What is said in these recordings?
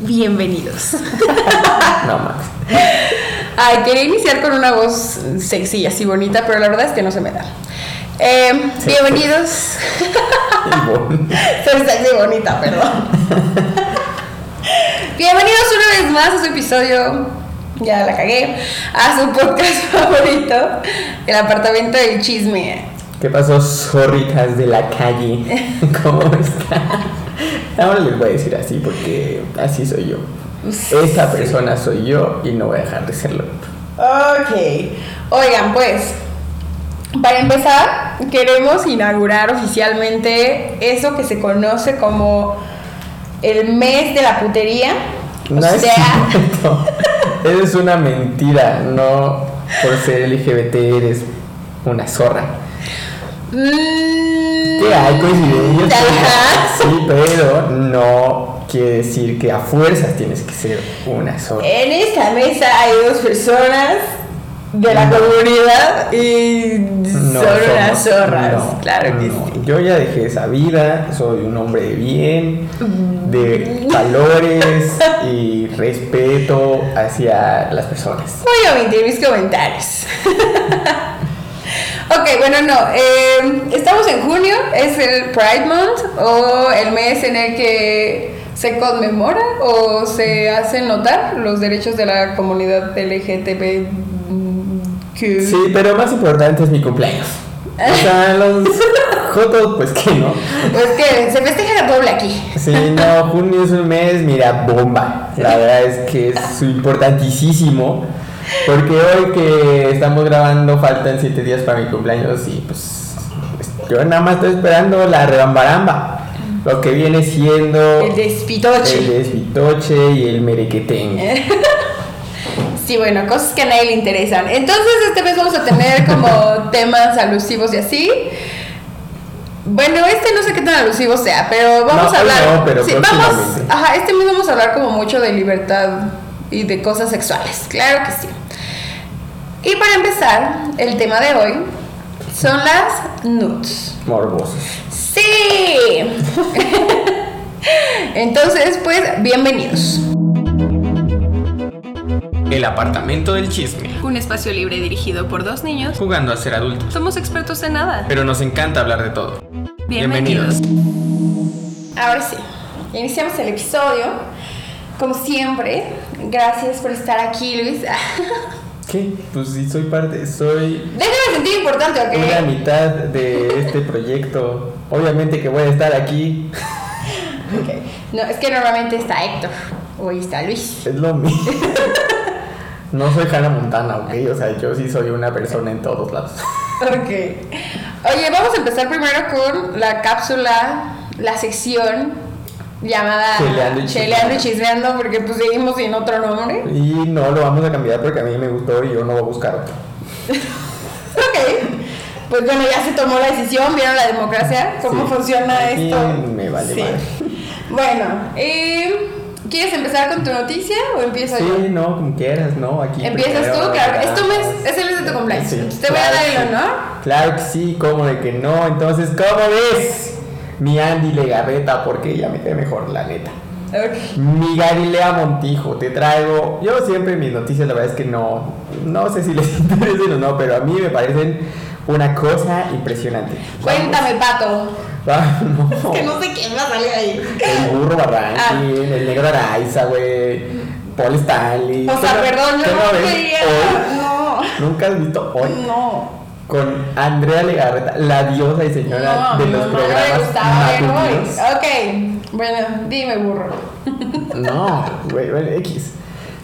Bienvenidos. No más. Ay, quería iniciar con una voz sexy y así bonita, pero la verdad es que no se me da. Eh, Sí. bienvenidos. Soy sexy y bonita, perdón. bienvenidos una vez más a su episodio, ya la cagué, a su podcast favorito, El Apartamento del Chisme. ¿Qué pasó, zorritas de la calle? ¿Cómo están? Ahora les voy a decir así porque así soy yo. Esta persona soy yo y no voy a dejar de serlo. Ok. Oigan, pues, para empezar, queremos inaugurar oficialmente eso que se conoce como el mes de la putería. No o es sea, cierto. Eso es una mentira. No por ser LGBT eres una zorra. Mm, Que hay coincidencias. Ajá. Sí, pero no quiere decir que a fuerzas tienes que ser una zorra. En esta mesa hay dos personas de la No. comunidad y No son unas zorras. no, claro que no. sí. Yo ya dejé esa vida, soy un hombre de bien, de valores y respeto hacia las personas. Voy a omitir mis comentarios. ok, bueno, no. eh, estamos en junio, es el Pride Month o el mes en el que se conmemora o se hacen notar los derechos de la comunidad LGTBQ. Sí, pero más importante es mi cumpleaños. O sea, los jotos, pues que no. Pues que se festeja la doble aquí. Sí, no, junio es un mes, mira, bomba. La verdad es que es importantísimo. Porque hoy que estamos grabando faltan 7 días para mi cumpleaños y pues yo nada más estoy esperando la rebambaramba. Lo que viene siendo El despitoche. el desvitoche y el merequetén. Sí, bueno, cosas que a nadie le interesan. Entonces, este mes vamos a tener como temas alusivos y así. Bueno, este no sé qué tan alusivo sea, pero vamos No, a hablar. no, pero sí, vamos, ajá, este mes vamos a hablar como mucho de libertad y de cosas sexuales. Claro que sí. Y para empezar, el tema de hoy son las nudes. Morbosos. Sí. Entonces, pues, bienvenidos. El apartamento del chisme. Un espacio libre dirigido por dos niños. Jugando a ser adultos. Somos expertos en nada. Pero nos encanta hablar de todo. Bienvenidos. Ahora sí, iniciamos el episodio. Como siempre, gracias por estar aquí, Luis. ¿Qué? Pues sí, soy parte, soy Déjame sentir importante, una ¿ok? mitad de este proyecto. Obviamente que voy a estar aquí. Ok. No, es que normalmente está Héctor. Hoy está Luis. Es lo mismo. No soy Hannah Montana, ¿ok? O sea, yo sí soy una persona en todos lados. Ok. Oye, vamos a empezar primero con la cápsula, la sección llamada Cheleando y Cheleando y Chismeando. Porque pues seguimos sin otro nombre. Y no lo vamos a cambiar porque a mí me gustó y yo no voy a buscar otro. Ok. Pues bueno, ya se tomó la decisión, vieron la democracia, cómo Sí. funciona esto. me vale Sí. madre. Bueno, eh, ¿quieres empezar con tu noticia o empiezo Sí, yo? no, como quieras, ¿no? Aquí Empiezas primero, tú, claro. Es ¿verdad? mes, es el mes de tu cumpleaños. Sí, Te voy a dar el sí. honor. Claro que sí, ¿cómo de que no? Entonces, ¿cómo ves? Mi Andy Legarreta, porque ella me ve mejor, la neta. Ok. Mi Galilea Montijo, te traigo. Yo siempre mis noticias, la verdad es que no. No sé si les interesen o no, pero a mí me parecen una cosa impresionante. Cuéntame, pato. Ah, no. Es que no sé quién va a salir ahí. El burro Barranqui, Ah. el negro Araiza, güey. Paul Stanley. O sea, ¿Qué no- perdón, yo no quería. hoy? No. ¿Nunca has visto hoy? No. Con Andrea Legarreta, la diosa y señora No, de los le programas matutinos. Ok. Bueno, dime, burro. No, güey, bueno, X.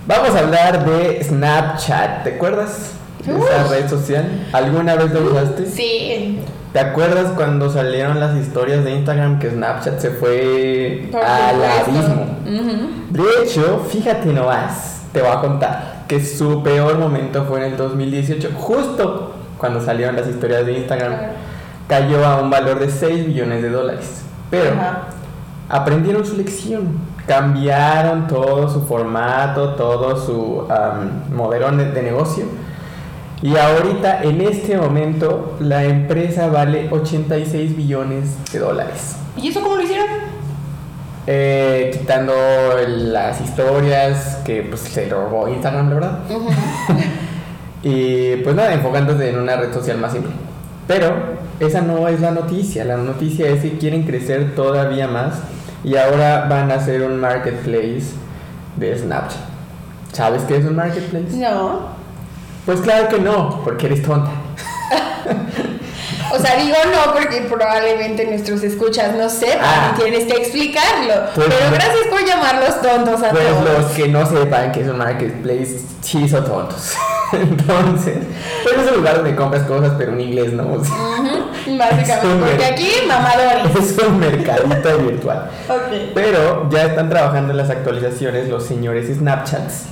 Vamos a hablar de Snapchat. ¿Te acuerdas de esa red social? ¿Alguna vez lo usaste? Sí. ¿Te acuerdas cuando salieron las historias de Instagram que Snapchat se fue Por al abismo? Ujú. De hecho, fíjate nomás, te voy a contar que su peor momento fue en el 2018, justo cuando salieron las historias de Instagram. Claro. Cayó a un valor de 6 millones de dólares. Pero Ajá. aprendieron su lección. Cambiaron todo su formato, todo su am, modelo de negocio. Y ahorita, en este momento, la empresa vale 86 billones de dólares. ¿Y eso cómo lo hicieron? eh, quitando las historias que pues se robó Instagram, la verdad. y pues nada, enfocándose en una red social más simple. Pero esa no es la noticia, la noticia es que quieren crecer todavía más y ahora van a hacer un marketplace de Snapchat. ¿Sabes qué es un marketplace? No. Pues claro que no, porque eres tonta. O sea, digo no porque probablemente nuestros escuchas no sepan Ah. y tienes que explicarlo. Pues Pero gracias por llamarlos tontos a Pues todos. los que no sepan que es un marketplace, sí son tontos. Entonces, pues es un lugar donde compras cosas, pero en inglés no. o sea, Básicamente, porque aquí mamadores. Es un mercadito virtual. Ok. Pero ya están trabajando en las actualizaciones los señores Snapchats.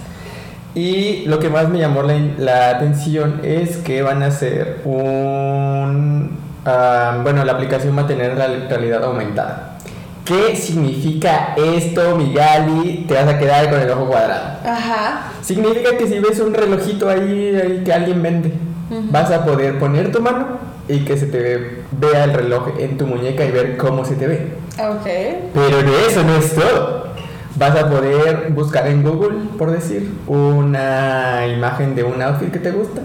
Y lo que más me llamó la, la atención es que van a hacer un... ah, bueno, la aplicación va a tener la realidad aumentada. ¿Qué significa esto, Migali? Te vas a quedar con el ojo cuadrado. Ajá. Significa que si ves un relojito ahí, ahí que alguien vende, Ujú. vas a poder poner tu mano y que se te vea el reloj en tu muñeca y ver cómo se te ve. Ok. Pero de eso no es todo. Vas a poder buscar en Google, por decir, una imagen de un outfit que te gusta.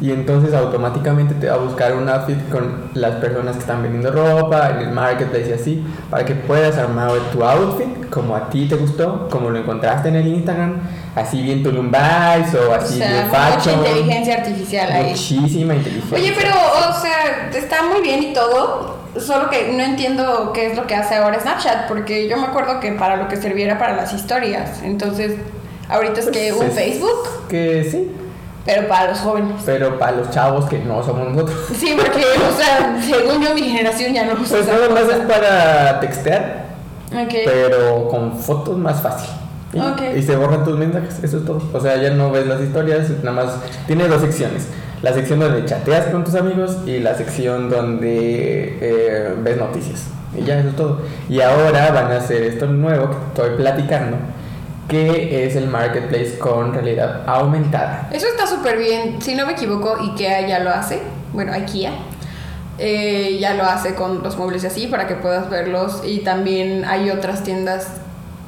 Y entonces automáticamente te va a buscar un outfit con las personas que están vendiendo ropa, en el marketplace y así, para que puedas armar tu outfit como a ti te gustó, como lo encontraste en el Instagram, así bien Tulum Vibes o O así sea, bien mucha fashion. inteligencia artificial ahí. Muchísima inteligencia. Oye, pero, o sea, está muy bien y todo, solo que no entiendo qué es lo que hace ahora Snapchat, porque yo me acuerdo que para lo que serviera para las historias, entonces, ahorita es que Pues un es- Facebook, Que sí, pero para los jóvenes. pero para los chavos que no somos nosotros. Sí, porque, o sea, según yo, mi generación ya no usa Pues nada más cosa. es para textear, Ok. pero con fotos más fácil. Y, Ok. y se borran tus mensajes, eso es todo. O sea, ya no ves las historias, nada más. Tiene dos secciones. La sección donde chateas con tus amigos y la sección donde eh, ves noticias. Y ya, eso es todo. Y ahora van a hacer esto nuevo que estoy platicando, que es el marketplace con realidad aumentada. Eso está súper bien. Si no me equivoco, IKEA ya lo hace. Bueno, IKEA. eh, ya lo hace con los muebles y así para que puedas verlos. Y también hay otras tiendas.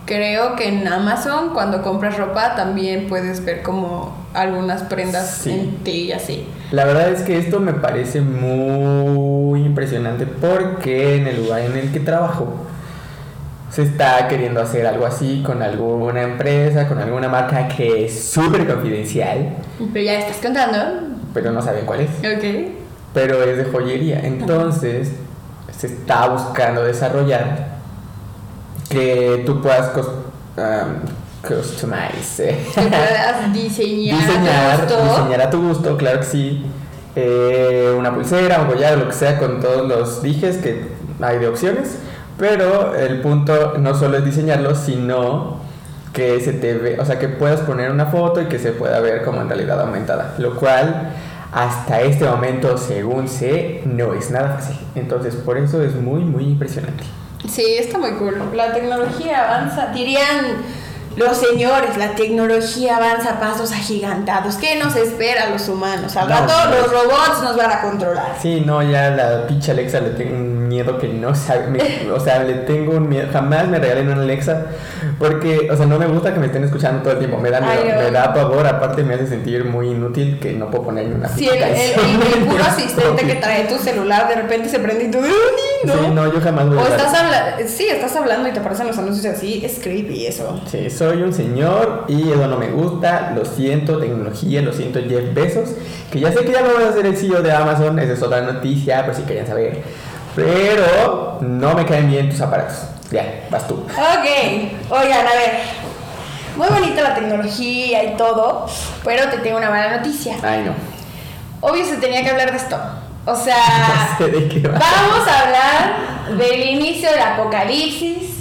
Creo que en Amazon, cuando compras ropa, también puedes ver como algunas prendas Sí. en ti y así. La verdad es que esto me parece muy impresionante porque en el lugar en el que trabajo se está queriendo hacer algo así con alguna empresa, con alguna marca que es súper confidencial, Pero ya estás contando. pero no saben cuál es. Ok. Pero es de joyería. Entonces se está buscando desarrollar que tú puedas cos- um, customize. Que puedas diseñar. a tu diseñar, gusto. diseñar a tu gusto, claro que sí. Eh, una pulsera, un collar, lo que sea, con todos los dijes que hay de opciones. Pero el punto no solo es diseñarlo, sino que se te ve, o sea, que puedas poner una foto y que se pueda ver como en realidad aumentada. Lo cual, hasta este momento, según sé, no es nada fácil. Entonces, por eso es muy, muy impresionante. Sí, está muy cool. La tecnología avanza. Dirían los señores, la tecnología avanza a pasos agigantados. ¿Qué nos espera a los humanos? Al rato los robots nos van a controlar. Sí, no, ya la pinche Alexa le tengo un miedo que no sabe. me- o sea, le tengo un miedo. Jamás me regalen una Alexa. Porque, o sea, no me gusta que me estén escuchando todo el tiempo. Me da miedo, Ay, no. me da pavor. Aparte, me hace sentir muy inútil que no puedo ponerle una Si el, el- puro asistente que trae tu celular de repente se prende y tú, "Ay, ¿no? Sí, no, yo jamás voy a O estás hablando, sí, estás hablando y te aparecen los anuncios así, es creepy eso. Sí, soy un señor y eso no me gusta. Lo siento, tecnología, lo siento, Jeff Bezos. Que ya sé que ya no vas a ser el CEO de Amazon. Esa es otra noticia, por si querían saber. Pero no me caen bien tus aparatos. Ya, vas tú. Ok, oigan, a ver. Muy bonita la tecnología y todo, pero te tengo una mala noticia. Ay, no. Obvio se tenía que hablar de esto. O sea, No sé de qué va. vamos a hablar del inicio del apocalipsis,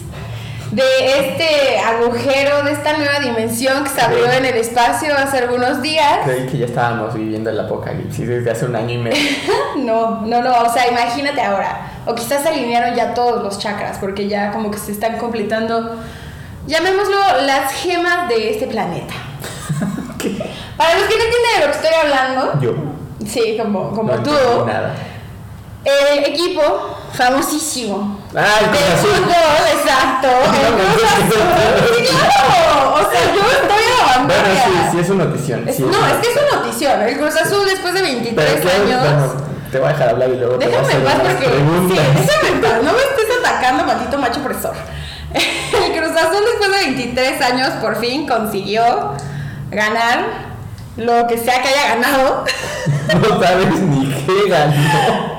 de este agujero, de esta nueva dimensión que se abrió en el espacio hace algunos días. Creí que ya estábamos viviendo el apocalipsis desde hace un año y medio. No, no, no, o sea, imagínate ahora. O quizás se alinearon ya todos los chakras, porque ya como que se están completando, llamémoslo, las gemas de este planeta. ¿Qué? Para los que no entienden de lo que estoy hablando, Yo. sí, como, como no tú, entiendo nada. El equipo famosísimo. Ah, el de Cruz Azul. fútbol, exacto. El No, Cruz no, claro. O sea, yo estoy a la Bueno, sí, sí es una notición. Es- sí no, una es que es una notición. El Cruz Azul después de 23 Pero claro, años. bueno, te voy a dejar hablar y luego te voy a Déjame hacer en paz porque. Sí, déjame en paz. No me estés atacando, maldito macho opresor. El Cruz Azul después de 23 años por fin consiguió ganar lo que sea que haya ganado. No sabes ni qué ganó.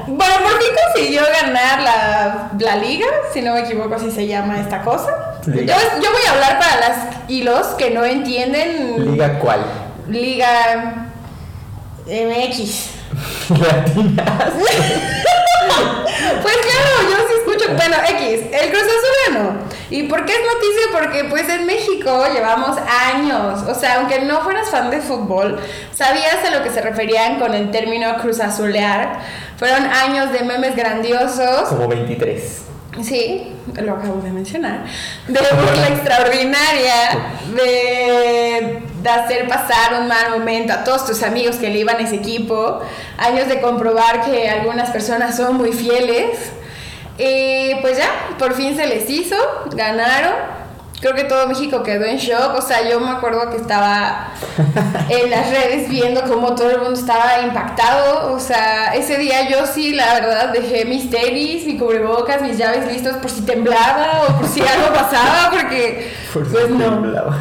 Bueno, por fin consiguió ganar la, la liga, si no me equivoco así se llama esta cosa. Yo, yo voy a hablar para las y los que no entienden ¿Liga cuál? Liga MX. Latinas. Pues claro, yo sí escucho. Bueno, X, el Cruz Azul ganó. ¿Y por qué es noticia? Porque pues en México llevamos años. O sea, aunque no fueras fan de fútbol, sabías a lo que se referían con el término Cruz Azulear. Fueron años de memes grandiosos. Como 23. Sí, lo acabo de mencionar. De burla extraordinaria, de, hacer pasar un mal momento a todos tus amigos que le iban a ese equipo. Años de comprobar que algunas personas son muy fieles. Y pues ya, por fin se les hizo, ganaron. Creo que todo México quedó en shock. O sea, yo me acuerdo que estaba en las redes viendo cómo todo el mundo estaba impactado. O sea, ese día yo sí, la verdad, dejé mis tenis, mi cubrebocas, mis llaves listos por si temblaba o por si algo pasaba, porque Por si pues no. temblaba.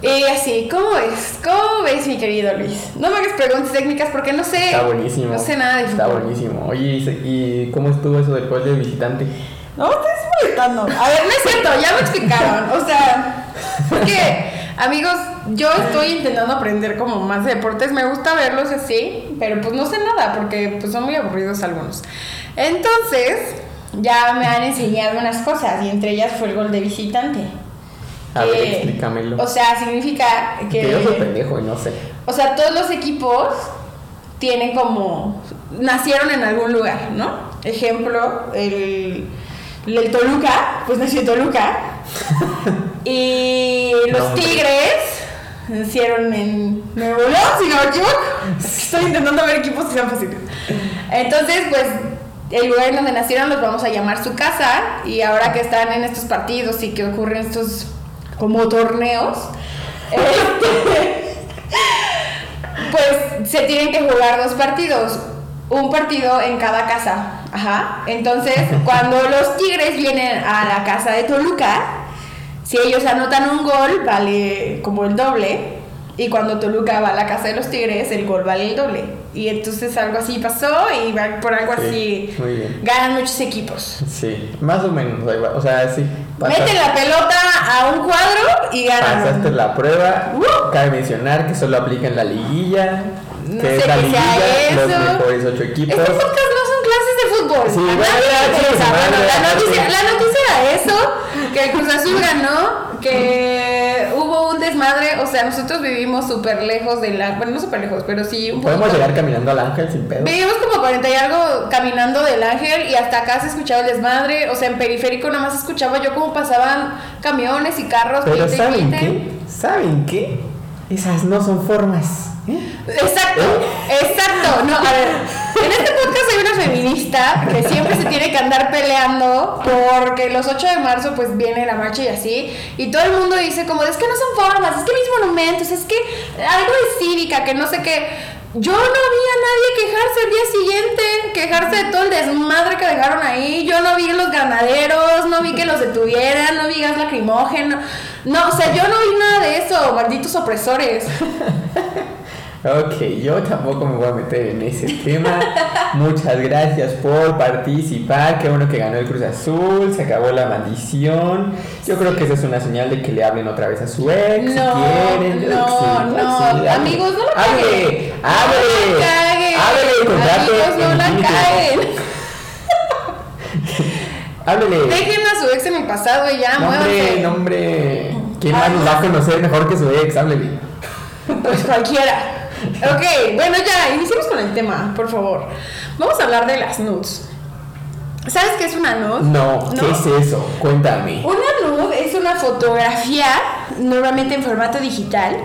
Y así, ¿cómo es? ¿Cómo ves, mi querido Luis? No me hagas preguntas técnicas porque no sé. Está buenísimo. No sé nada de Está fútbol. buenísimo. Oye, ¿y se- ¿y cómo estuvo eso del gol de visitante? No me estés molestando. A ver, no es cierto, ya me explicaron. O sea, porque, amigos, yo estoy intentando aprender como más de deportes. Me gusta verlos así, pero pues no sé nada porque pues son muy aburridos algunos. Entonces, ya me han enseñado unas cosas y entre ellas fue el gol de visitante. A ver, Eh, explícamelo. O sea, significa que. que yo soy pendejo y no sé. O sea, todos los equipos tienen como. nacieron en algún lugar, ¿no? Ejemplo, el, el Toluca, pues nació Toluca. y los. Tigres nacieron en Nuevo León, si no me equivoco. Estoy intentando ver equipos que sean fáciles. Entonces, pues. El lugar en donde nacieron los vamos a llamar su casa y ahora que están en estos partidos y que ocurren estos como torneos, este, pues se tienen que jugar dos partidos, un partido en cada casa. Ajá. Entonces, cuando los Tigres vienen a la casa de Toluca, si ellos anotan un gol, vale como el doble. Y cuando Toluca va a la casa de los Tigres, el gol vale el doble. Y entonces algo así pasó y por algo Sí, así muy bien. ganan muchos equipos. Sí, más o menos. O sea, sí. pasa- Meten la pelota a un cuadro y ganan. Pasaste la prueba. Uh. Cabe mencionar que solo aplica en la liguilla. No que sé es la qué sea liguilla, los eso. mejores ocho equipos. Este podcast no son clases de fútbol. Sí, bueno, la, noticia, la noticia era eso, que el Cruz Azul ganó, que hubo un desmadre, o sea, nosotros vivimos súper lejos del ángel, bueno, no súper lejos, pero sí un Podemos llegar caminando al ángel sin pedo. Vivimos como 40 y algo caminando del ángel y hasta acá se escuchaba el desmadre, o sea, en periférico nada más escuchaba yo cómo pasaban camiones y carros. Pero ¿saben qué? ¿Saben qué? Esas no son formas. ¿Eh? Exacto, exacto. No, a ver, en este podcast hay una feminista que siempre se tiene que andar peleando porque los 8 de marzo pues viene la marcha y así, y todo el mundo dice como, es que no son formas, es que mis monumentos, es que algo de cívica, que no sé qué. Yo no vi a nadie quejarse el día siguiente, quejarse de todo el desmadre que dejaron ahí. Yo no vi los ganaderos, no vi que los detuvieran, no vi gas lacrimógeno. No, o sea, yo no vi nada de eso, malditos opresores. Ok, yo tampoco me voy a meter en ese tema. Muchas gracias por participar. Qué bueno que ganó el Cruz Azul. Se acabó la maldición. Yo creo que esa es una señal de que le hablen otra vez a su ex. si No, quieren. Yo no, sí, no. sí. Amigos, no la caguen. Háblele, contrate Amigos, no la caguen. Háblele. Dejen a su ex en el pasado y ya, Nombre, muévanse. nombre. ¿Quién Ay, más nos va a no. conocer mejor que su ex? Háblele. Pues cualquiera. Ok, bueno, ya, iniciemos con el tema, por favor. Vamos a hablar de las nudes. ¿Sabes qué es una nude? No, ¿qué es eso? Cuéntame. Una nude es una fotografía, normalmente en formato digital,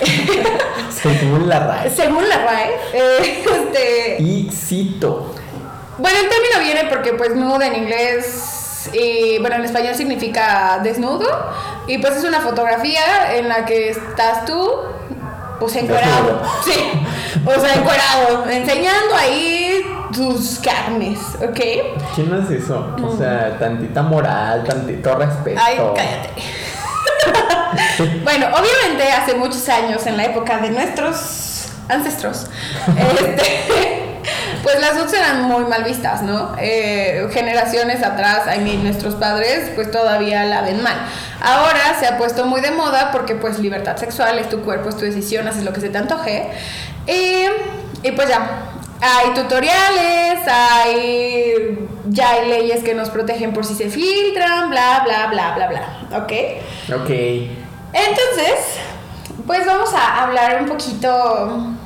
Según la RAE. según la RAE. eh, este, Y cito. Bueno, el término viene porque pues nude en inglés y bueno, en español significa desnudo y pues es una fotografía en la que estás tú pues encuerado. Desnudo. Sí. O sea, encuerado, enseñando ahí tus carnes, ¿ok? ¿Quién hace eso? O sea, tantita moral, tantito respeto. Ay, cállate. bueno, obviamente hace muchos años, en la época de nuestros ancestros, este, pues las nudes eran muy mal vistas, ¿no? Eh, generaciones atrás, I mean, nuestros padres, pues todavía la ven mal. Ahora se ha puesto muy de moda porque, pues, libertad sexual es tu cuerpo, es tu decisión, haces lo que se te antoje. Y, y pues ya. Hay tutoriales, hay ya hay leyes que nos protegen por si se filtran, bla, bla, bla, bla, bla. ¿Ok? Ok. Entonces, pues vamos a hablar un poquito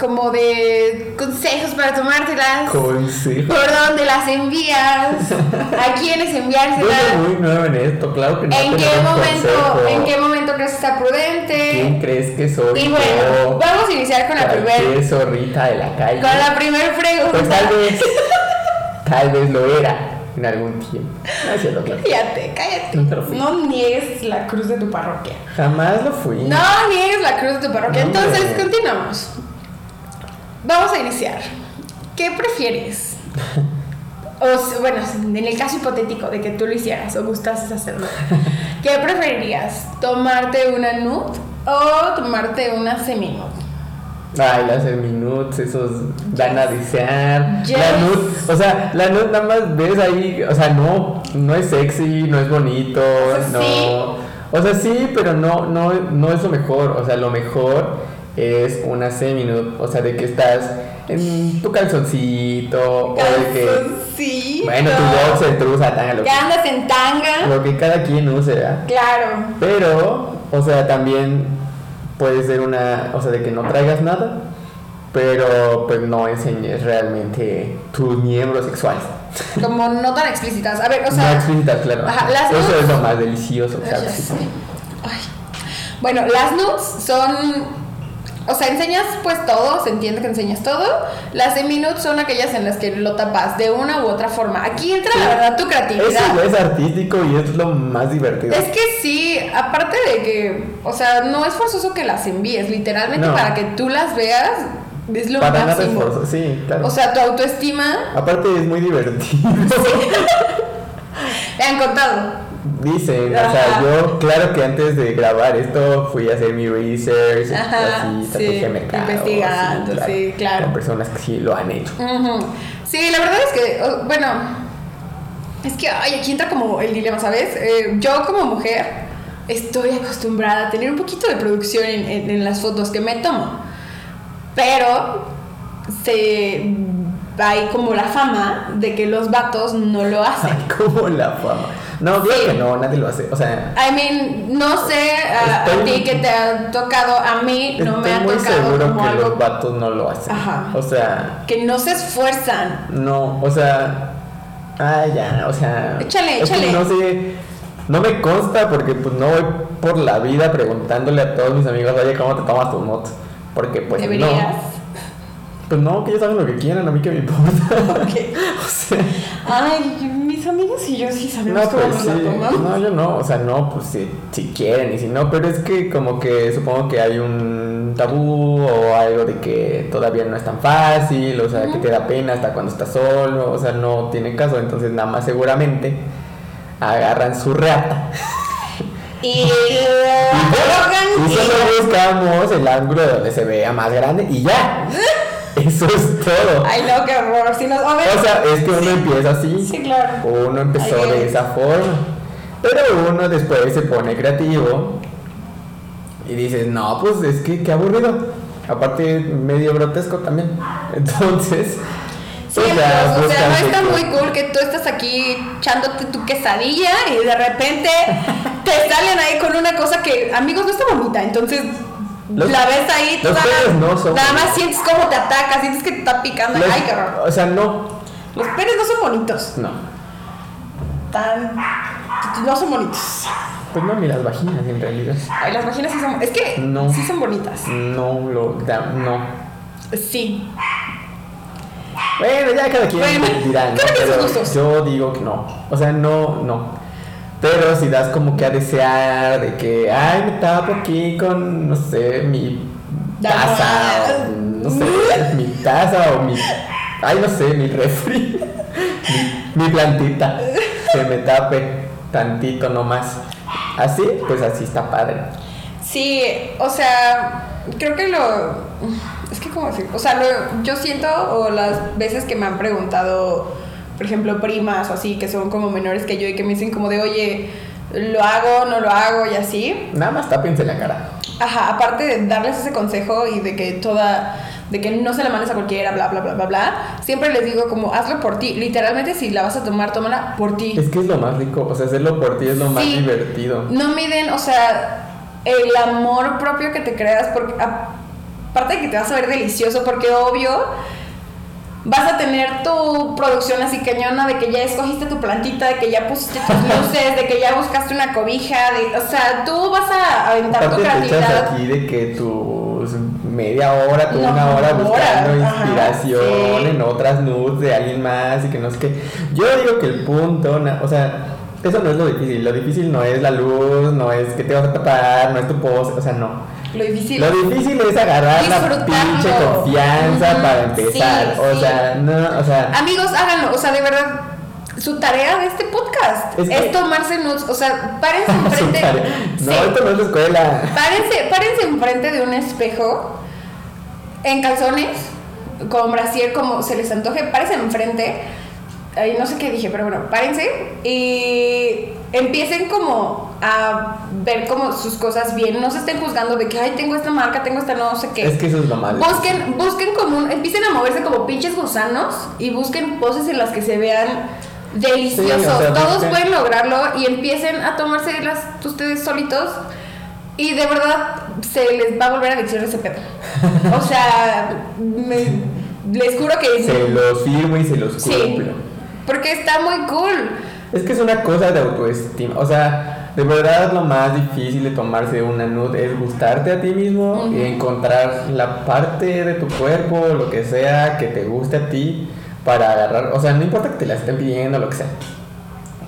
como de consejos para tomártelas. Consejo. ¿Por dónde las envías? ¿A quiénes Yo enviárselas? soy muy nuevo en esto, claro que no ¿En qué momento, consejo. en qué momento crees que está prudente? ¿Quién crees que soy Y bueno, yo? vamos a iniciar con la primera zorrita de la calle. con la primer pregunta. Pues tal vez, tal vez lo era en algún tiempo. No. Cállate, cállate. No niegues la cruz de tu parroquia. Jamás lo fui. No niegues la cruz de tu parroquia. No, Entonces, continuamos. Vamos a iniciar. ¿Qué prefieres? O, bueno, en el caso hipotético de que tú lo hicieras o gustases hacerlo, ¿qué preferirías? ¿Tomarte una nude o tomarte una semi-nude? Ay, las minutos, esos dan a desear. Yes. La nud, o sea, la nud nada más ves ahí, o sea, no, no es sexy, no es bonito, sea, no. sí. O sea, sí, pero no, no, no es lo mejor. O sea, lo mejor es una semi o sea, de que estás en tu calzoncito, o de que. Bueno, tu boxer, tu tanga, lo Que andas en tanga. lo que cada quien use, ¿verdad? Claro. Pero, o sea, también puede ser una, o sea, de que no traigas nada, pero pues no enseñes realmente tus miembros sexuales. Como no tan explícitas. A ver, o no sea. explícitas, claro. Ajá, las Eso es lo más delicioso, ¿sabes? Ay. Bueno, las nudes son. O sea, enseñas pues todo, se entiende que enseñas todo. Las semi-nudes son aquellas en las que lo tapas de una u otra forma. Aquí entra la verdad tu Eso creatividad. ya es artístico y es lo más divertido. Es que sí, aparte de que, o sea, no es forzoso que las envíes, literalmente No. para que tú las veas es lo Para nada es máximo. forzoso, sí, claro. O sea, tu autoestima, Aparte es muy divertido. me han contado. Dicen, o sea, yo, claro que antes de grabar esto fui a hacer mi research, Ajá, así, sí, mercado. investigando, sí, claro. Con personas que sí lo han hecho. Sí, la verdad es que, bueno, es que ay, aquí entra como el dilema, ¿sabes? Eh, yo como mujer estoy acostumbrada a tener un poquito de producción en, en- en las fotos que me tomo, pero se hay como la fama de que los vatos no lo hacen. Ay, como la fama. No, creo Sí. que no, nadie lo hace. O sea, I mean, no sé a, a Estoy- ti que te ha tocado, a mí no me estoy ha muy tocado seguro como que algo los vatos no lo hacen. Ajá. O sea, que no se esfuerzan. no, o sea, ay, ya, o sea. Échale, échale. no sé, no me consta porque pues no voy por la vida preguntándole a todos mis amigos, oye, ¿cómo te tomas tus motos? Porque pues Deberías. no. Pues no, que ellos saben lo que quieran, a mí que me importa. Ok. o sea. Ay, mis amigos y yo sí sabemos No, cómo pues nos sí. la tomamos. No, yo no. O sea, no, pues si, si quieren y si no. Pero es que como que supongo que hay un tabú o algo de que todavía no es tan fácil. O sea, que te da pena hasta cuando estás solo. O sea, no tiene caso. Entonces nada más seguramente agarran su rata. Y Y y solo buscamos el ángulo de donde se vea más grande y ya. Eso es todo. Ay, no, qué horror. Si nos, O sea, es que uno empieza así. Sí, claro. Uno empezó Ay, de esa forma. Pero uno después se pone creativo y dices, no, pues es que qué aburrido. Aparte, medio grotesco también. Entonces, Sí, pues amigos, o sea, no está muy cool que tú estás aquí echándote tu quesadilla y de repente te salen ahí con una cosa que, amigos, no está bonita. Entonces, Los- la ves ahí, los penes no son nada más sientes cómo te ataca, sientes que te está picando. Los- Ay, qué horror. O sea, no. Los penes no son bonitos. No. Tan. No son bonitos. Pues no, ni las vaginas en realidad. Ay, las vaginas sí son. Es que No. sí son bonitas. No lo da, no. Sí. Bueno, ya cada quien Bueno, dirá, ¿no? Pero yo digo que no. O sea, no, no. Pero si das como que a desear de que, ay, me tapo aquí con, no sé, mi taza, o, no sé, mi taza o mi, ay, no sé, mi refri, mi, mi plantita, que me tape tantito nomás. Así, pues así está padre. Sí, o sea, creo que lo. Es que, ¿cómo decir? O sea, lo- yo siento, o las veces que me han preguntado, por ejemplo, primas o así, que son como menores que yo y que me dicen como de, oye, ¿lo hago, no lo hago? y así. Nada más tápense la cara. Ajá, aparte de darles ese consejo y de que toda. de que no se la mandes a cualquiera, bla, bla, bla, bla, bla, siempre les digo como, hazlo por ti. Literalmente, si la vas a tomar, tómala por ti. Es que es lo más rico, o sea, hacerlo por ti es lo más Sí. divertido. No miden, o sea, el amor propio que te creas, porque aparte de que te vas a ver delicioso, porque obvio vas a tener tu producción así cañona de que ya escogiste tu plantita, de que ya pusiste tus luces, de que ya buscaste una cobija, de, o sea, tú vas a aventar tu Aparte te echas creatividad. aquí de que tus media hora, tu No, una hora buscando horas, ajá, inspiración sí. en otras nudes de alguien más y que no sé qué. Yo digo que el punto, o sea, eso no es lo difícil. Lo difícil no es la luz, no es que te vas a tapar, no es tu pose, o sea, no. Lo difícil. Lo difícil es agarrar la pinche confianza para empezar. sí, o sí. sea, no, o sea. Amigos, háganlo, o sea, de verdad. Su tarea de este podcast Es tomarse nudes, o sea, párense enfrente. No, Sí. esto no es la escuela. Párense, párense enfrente de un espejo en calzones, con brasier, como se les antoje, párense enfrente. Ay, no sé qué dije, pero bueno, párense y empiecen como a ver como sus cosas bien. No se estén juzgando de que, ay, tengo esta marca, tengo esta no sé qué. Es que eso es lo malo. Busquen, busquen como un, empiecen a moverse como pinches gusanos y busquen poses en las que se vean deliciosos. Sí, o sea, Todos busquen- pueden lograrlo y empiecen a tomarse las ustedes solitos y de verdad se les va a volver adicción ese pedo. O sea, me- les juro que Se los firmo y se los sí, cumplo. Porque está muy cool. Es que es una cosa de autoestima. O sea, de verdad lo más difícil de tomarse una nude es gustarte a ti mismo Ujú. y encontrar la parte de tu cuerpo, lo que sea, que te guste a ti para agarrar. O sea, no importa que te la estén pidiendo, lo que sea.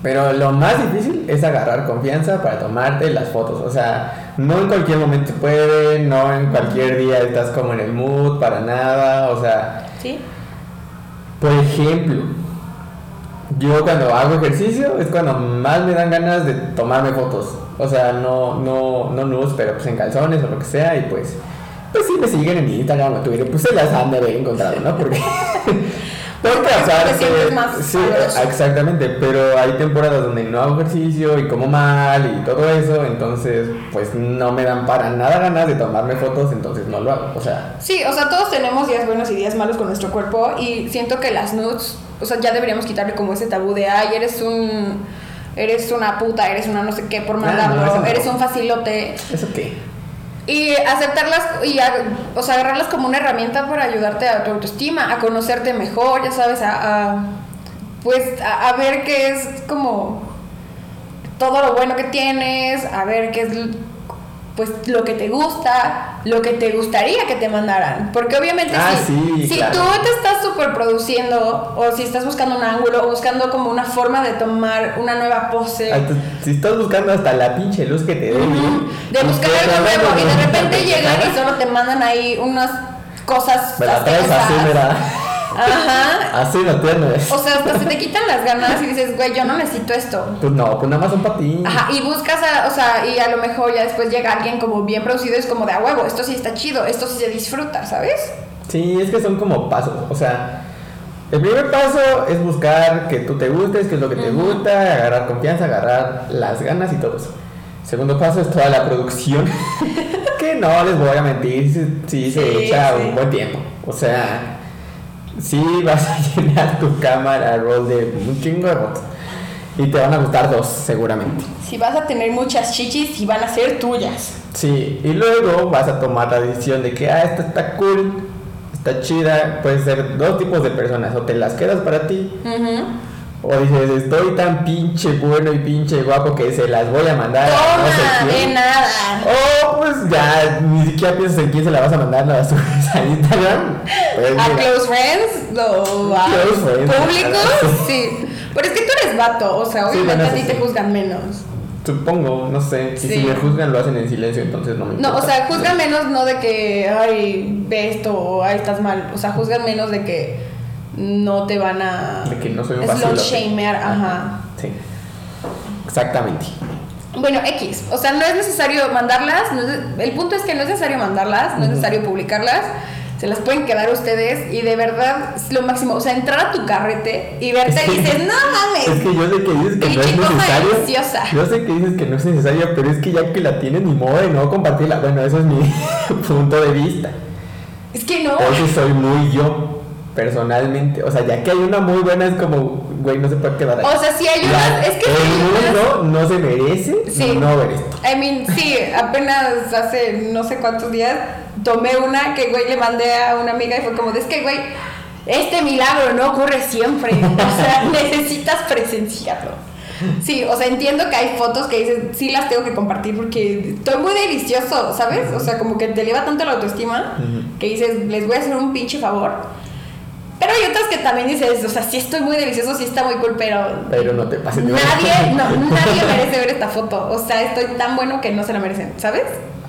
Pero lo más difícil es agarrar confianza para tomarte las fotos. O sea, no en cualquier momento se puede, no en cualquier día estás como en el mood para nada. O sea, Sí. por ejemplo, yo cuando hago ejercicio es cuando más me dan ganas de tomarme fotos. O sea, no, no, no nudes, pero pues en calzones o lo que sea. Y pues, pues sí me siguen en Instagram o Twitter. Pues se las han de haber encontrado, ¿no? Porque, sientes más sí, exactamente. Pero hay temporadas donde no hago ejercicio y como mal y todo eso. Entonces, pues no me dan para nada ganas de tomarme fotos. Entonces no lo hago. O sea, Sí, o sea, todos tenemos días buenos y días malos con nuestro cuerpo y siento que las nudes, o sea, ya deberíamos quitarle como ese tabú de, ay, eres un, eres una puta, eres una no sé qué por Ah, no, mandarlo, no. eres un facilote ¿eso qué? Y aceptarlas y, a- agarrarlas como una herramienta para ayudarte a tu autoestima, a conocerte mejor, ya sabes, a, a- pues a, a ver qué es como todo lo bueno que tienes, a ver qué es pues lo que te gusta, lo que te gustaría que te mandaran. Porque obviamente Ah, si, sí, si claro. tú te estás super produciendo o si estás buscando un ángulo o buscando como una forma de tomar una nueva pose. Tú- Si estás buscando hasta la pinche luz que te dé De buscar pues, algo pues, nuevo y de pues, repente pues, llegan y solo te mandan ahí unas cosas Me la traes así. Ajá. Así lo tienes. O sea, hasta se te quitan las ganas y dices, güey, yo no necesito esto. Pues no, pues nada más para ti. Ajá, y buscas, a, o sea, y a lo mejor ya después llega alguien como bien producido y es como de a huevo, esto sí está chido, esto sí se disfruta, ¿sabes? Sí, es que son como pasos. O sea, el primer paso es buscar que tú te gustes, que es lo que te gusta, agarrar confianza, agarrar las ganas y todo eso. Segundo paso es toda la producción. que no les voy a mentir, sí, sí se echa sí. un buen tiempo. O sea, sí vas a llenar tu cámara roll de un chingo de fotos. Y te van a gustar dos, seguramente. Si vas a tener muchas chichis y van a ser tuyas. Sí, y luego vas a tomar la decisión de que, ah, esta está cool, está chida. Puede ser dos tipos de personas, o te las quedas para ti. O dices, estoy tan pinche bueno y pinche guapo que se las voy a mandar a no sé de quién. nada. Oh, pues ya, ni siquiera piensas en quién se la vas a mandar, subes a Instagram. Pues A mira, close friends, o a Close friends, públicos, sí. Pero es que tú eres vato, o sea, Sí, obviamente bueno, a ti te sí. juzgan menos. Supongo, no sé. Sí. si me juzgan, lo hacen en silencio, entonces no me No, o importa. sea, juzgan menos no de que, ay, ve esto o ay, estás mal. O sea, juzgan menos de que no te van a. De que no soy un vacilote. shamear, ajá. Sí. Exactamente. Bueno, X. O sea, no es necesario mandarlas. no es- el punto es que no es necesario mandarlas, no es Ujú. necesario publicarlas. Se las pueden quedar ustedes y de verdad es lo máximo. O sea, entrar a tu carrete y verte Es y dices, no mames. Es que yo sé que dices que no es necesario. deliciosa. Yo sé que dices que no es necesario, pero es que ya que la tienes ni modo de no compartirla. Bueno, eso es mi punto de vista. Es que no. Ese soy muy yo, personalmente. O sea, ya que hay una muy buena, es como, güey, no se puede quedar ahí. O sea, si hay Ya, unas. Es que el mundo no se merece Sí. no ver esto. I mean, sí, apenas hace no sé cuántos días tomé una que, güey, le mandé a una amiga y fue como, es que, güey, este milagro no ocurre siempre. O sea, necesitas presenciarlo. Sí, o sea, entiendo que hay fotos que dices, sí las tengo que compartir porque estoy muy delicioso, ¿sabes? O sea, como que te eleva tanto la autoestima que dices, les voy a hacer un pinche favor. Pero hay otras que también dices, o sea, sí estoy muy delicioso, sí está muy cool, pero Pero no te pases de Nadie, no, nadie merece ver esta foto. O sea, estoy tan bueno que no se la merecen, ¿sabes?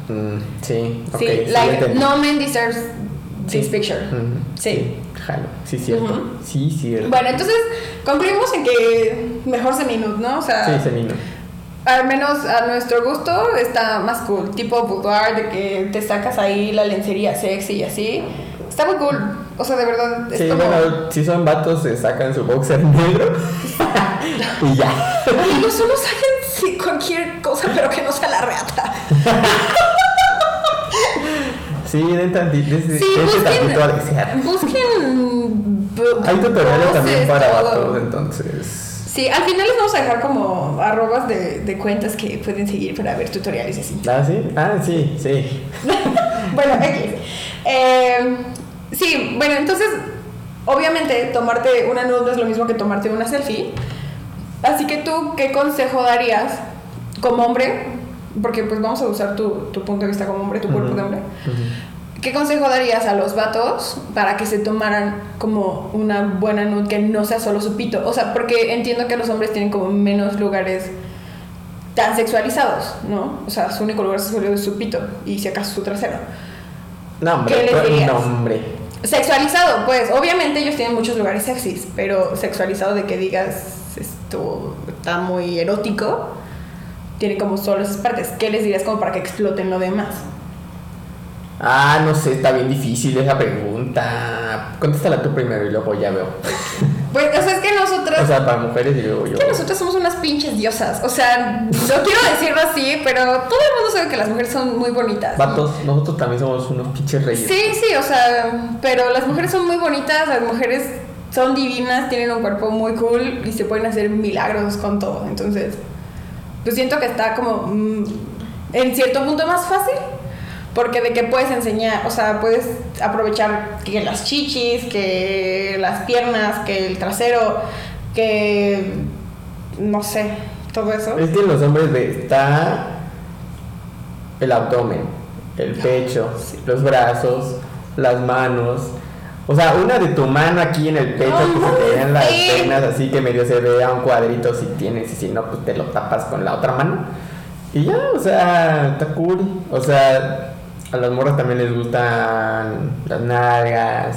Mm, sí, ok. sí, like, no man deserves this Sí. picture. Ujú, Sí. Jalo, sí, cierto. Ujú. Sí, cierto. Bueno, entonces concluimos en que mejor semi-nude, ¿no? O sea, Sí, al menos a nuestro gusto está más cool. Tipo boudoir, de que te sacas ahí la lencería sexy y así. Está muy cool. O sea, de verdad, es Sí, como... bueno, si son vatos, se sacan su boxer negro y ya. Amigos, solo saquen sí, cualquier cosa, pero que no sea la reata. Sí, den tantito, Sí, dense tantito a busquen, desear. busquen bu- Hay tutoriales también para todo. vatos, entonces. Sí, al final les vamos a dejar como arrobas de, de cuentas que pueden seguir para ver tutoriales y así. ¿Ah, sí? Ah, sí, sí. bueno, X. Eh, sí, bueno, entonces, obviamente tomarte una nude no es lo mismo que tomarte una selfie. Así que tú, ¿qué consejo darías como hombre? Porque pues vamos a usar tu, tu punto de vista como hombre, tu cuerpo Ujú, de hombre. ujú. ¿Qué consejo darías a los vatos para que se tomaran como una buena nude que no sea solo su pito? O sea, porque entiendo que los hombres tienen como menos lugares tan sexualizados, ¿no? O sea, su único lugar sexual es su pito y si acaso su trasero. No, hombre, ¿Qué les dirías? no, hombre. Sexualizado, pues obviamente ellos tienen muchos lugares sexys, pero sexualizado de que digas esto está muy erótico, tiene como solo esas partes. ¿Qué les dirías como para que exploten lo demás? Ah, no sé, está bien difícil esa pregunta. Contéstala tú primero y luego ya veo. Pues, o sea, es que nosotros... O sea, para mujeres y luego yo. Es que nosotros somos unas pinches diosas. O sea, no quiero decirlo así, pero todo el mundo sabe que las mujeres son muy bonitas. ¿no? Vatos, nosotros también somos unos pinches reyes. Sí, sí, o sea, pero las mujeres son muy bonitas, las mujeres son divinas, tienen un cuerpo muy cool y se pueden hacer milagros con todo. Entonces, pues siento que está como mm, en cierto punto más fácil. Porque de que puedes enseñar, o sea, puedes aprovechar que las chichis, que las piernas, que el trasero, que no sé, todo eso. Es que en los hombres está el abdomen, el pecho, Sí. los brazos, las manos. O sea, una de tu mano aquí en el pecho que se te vean las venas así que medio se vea un cuadrito si tienes y si no, pues te lo tapas con la otra mano. Y ya, o sea, está cool. O sea, a las morras también les gustan las nalgas.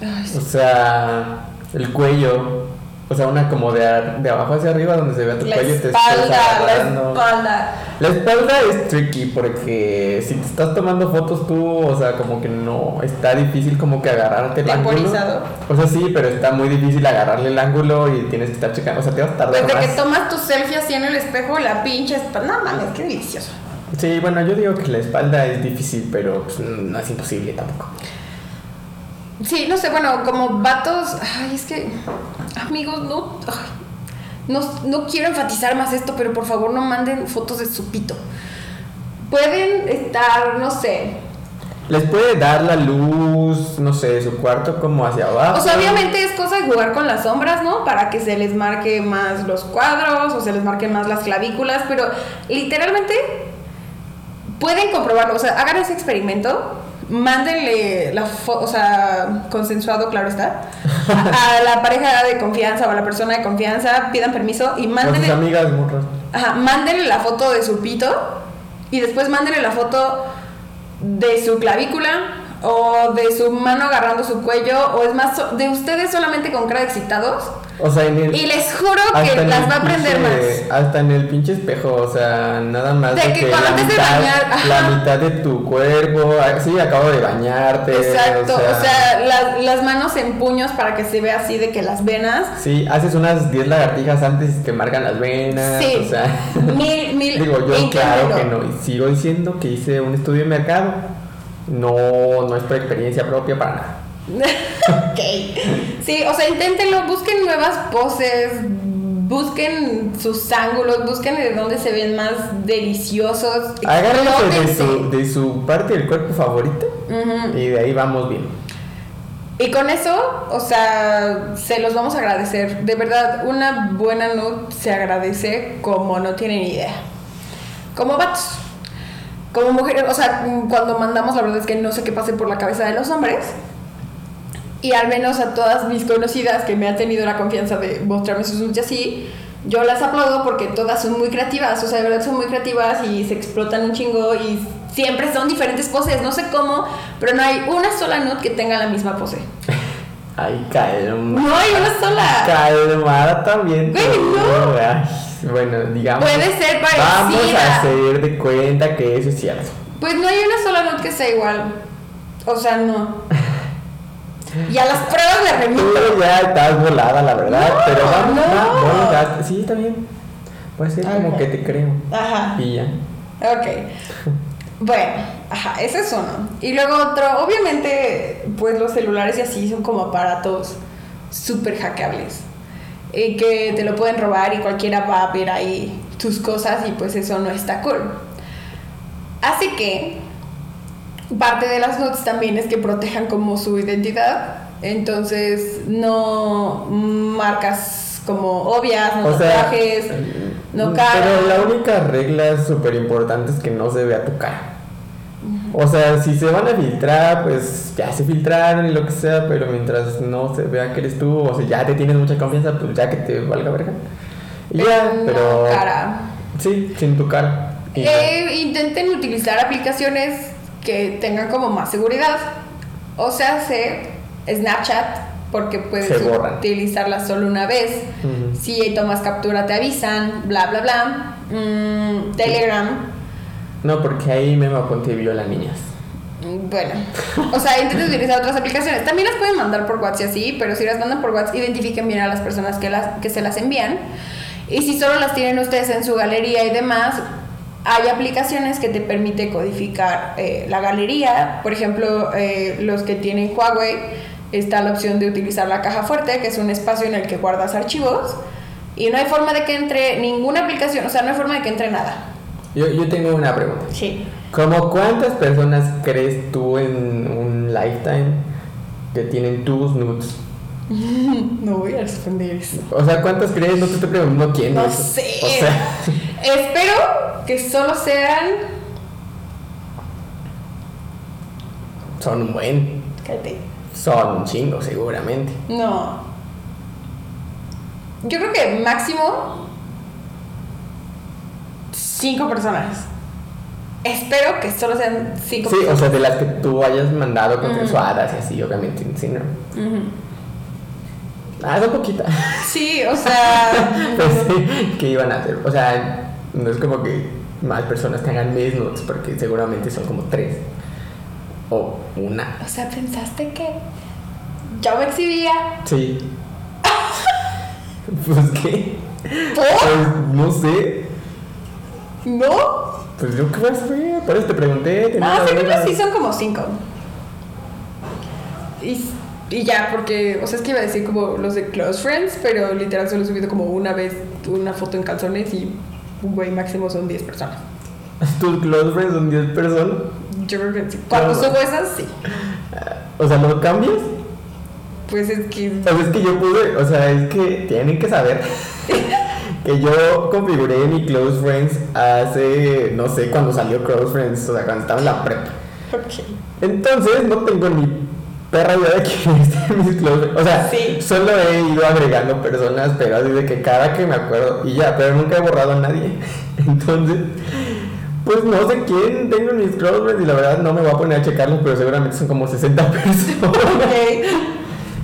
Ay, sí. O sea, el cuello. O sea, una como de, ar- de abajo hacia arriba donde se vea tu La cuello y te estás espalda, la espalda. La espalda es tricky porque si te estás tomando fotos tú, o sea, como que no está difícil como que agarrarte el ángulo. O sea, sí, pero está muy difícil agarrarle el ángulo y tienes que estar checando. O sea, te vas a tardar Desde más. que tomas tu selfie así en el espejo, la pinche espalda. No mames, qué delicioso. Sí, bueno, yo digo que la espalda es difícil, pero pues, no es imposible tampoco. Sí, no sé, bueno, como vatos. Ay, es que. Amigos, no. ay, no, no quiero enfatizar más esto, pero por favor no manden fotos de su pito. Pueden estar, no sé. les puede dar la luz, no sé, de su cuarto como hacia abajo. O sea, obviamente es cosa de jugar con las sombras, ¿no? Para que se les marque más los cuadros o se les marquen más las clavículas, pero literalmente pueden comprobarlo. O sea, hagan ese experimento, mándenle la foto, o sea, consensuado, claro está, a, a la pareja de confianza o a la persona de confianza, pidan permiso y Con sus mándenle, amigas, ajá, mándenle la foto de su pito y después mándenle la foto de su clavícula o de su mano agarrando su cuello o es más de ustedes solamente con cara excitados O sea, en el. y les juro que las va a aprender pinche- más. Hasta en el pinche espejo, o sea, nada más De que cuando la, antes de mitad, ajá. la mitad de tu cuerpo, ah, sí, acabo de bañarte. Exacto, o sea, la- las manos en puños para que se vea así de que las venas. Sí, haces unas 10 lagartijas antes y te marcan las venas, Sí, o sea... mil, mil. Digo, yo claro que no, y sigo diciendo que hice un estudio de mercado, no, no es por experiencia propia para nada. ok. Sí, o sea, inténtenlo, busquen nuevas poses, busquen sus ángulos, busquen de dónde se ven más deliciosos. Agárrense de su, de su parte del cuerpo favorita Ujú. y de ahí vamos bien. Y con eso, o sea, se los vamos a agradecer. De verdad, una buena nude se agradece como no tienen idea. Como vatos. Como mujeres, o sea, cuando mandamos, la verdad es que no sé qué pase por la cabeza de los hombres. Y al menos a todas mis conocidas que me han tenido la confianza de mostrarme sus y así, yo las aplaudo porque todas son muy creativas, o sea, de verdad son muy creativas y se explotan un chingo y siempre son diferentes poses, no sé cómo, pero no hay una sola nude que tenga la misma pose. Ay, calma. No hay una sola. Calmada también. Güey, tú. no. Ay, bueno, digamos. Puede ser Vamos parecida. a hacer de cuenta que eso es cierto. Pues no hay una sola nude que sea igual. O sea, no. Y a las pruebas me remito. Ya estás volada, la verdad. No, pero vamos, no. a- Sí, está bien. Puede ser como Ajá. que te creo. Ajá. Y ya. Ok. Bueno, ajá, ese es uno. Y luego otro, obviamente, pues los celulares y así son como aparatos súper hackeables. Y que te lo pueden robar y cualquiera va a ver ahí tus cosas y pues eso no está cool. Así que parte de las nudes también es que protejan como su identidad. Entonces no marcas como obvias, no O sea, no cara. Pero la única regla súper importante es que no se vea tu cara. O sea, si se van a filtrar, pues ya se filtraron y lo que sea, pero mientras no se vea que eres tú, o sea, ya te tienes mucha confianza, pues ya que te valga verga. Y ya, No pero. cara. Sí, sin tu cara. Eh, intenten utilizar aplicaciones que tengan como más seguridad. O sea, sé Snapchat, porque puedes utilizarla solo una vez. Ujú. Si tomas captura te avisan, bla, bla, bla. Mm, Telegram. No, porque ahí Memo Aponte viola niñas. mm, Bueno, o sea, intenten utilizar otras aplicaciones. También las pueden mandar por WhatsApp y así, pero si las mandan por WhatsApp, identifiquen bien a las personas que, las, que se las envían. Y si solo las tienen ustedes en su galería y demás, hay aplicaciones que te permite codificar eh, la galería. Por ejemplo, eh, los que tienen Huawei, está la opción de utilizar la caja fuerte, que es un espacio en el que guardas archivos. Y no hay forma de que entre ninguna aplicación, o sea, no hay forma de que entre nada. Yo, yo tengo una pregunta. Sí. ¿Cómo cuántas personas crees tú en un lifetime que tienen tus nudes? No voy a responder eso. O sea, ¿cuántas crees? No te estoy preguntando quién. No eso. sé. O sea, Espero que solo sean. son un buen. Cállate. Son un chingo, seguramente. No. Yo creo que máximo. Cinco personas. Espero que solo sean cinco Sí, o personas. sea, de las que tú hayas mandado consensuadas y así, obviamente. Sí, no. Ujú. Ah, son poquitas. Sí, o sea. pues sí, ¿qué iban a hacer? O sea, no es como que más personas tengan mis nudes, porque seguramente son como tres. O una. o sea, pensaste que. Yo me exhibía. Sí. pues qué. Pues no sé. ¿No? Pues yo qué a saber. Por eso te pregunté. la según yo sí son como cinco. Y, y ya, porque, o sea, es que iba a decir como los de Close Friends, pero literal solo he subido como una vez una foto en calzones y un güey máximo son 10 personas. ¿Tus close friends son 10 personas? Yo creo que sí. Cuando subo esas, sí. O sea, ¿lo cambias? Pues es que. O sea, es que yo pude, o sea, es que tienen que saber que yo configuré mi Close Friends hace, no sé, cuando salió Close Friends, o sea, cuando estaba en la prepa. Ok. Entonces, no tengo ni perra idea de quién están mis Close Friends. O sea, Sí. solo he ido agregando personas, pero así de que cada que me acuerdo, y ya, pero nunca he borrado a nadie. Entonces, pues no sé quién tengo en mis Close Friends y la verdad no me voy a poner a checarlos, pero seguramente son como 60 personas. Ok.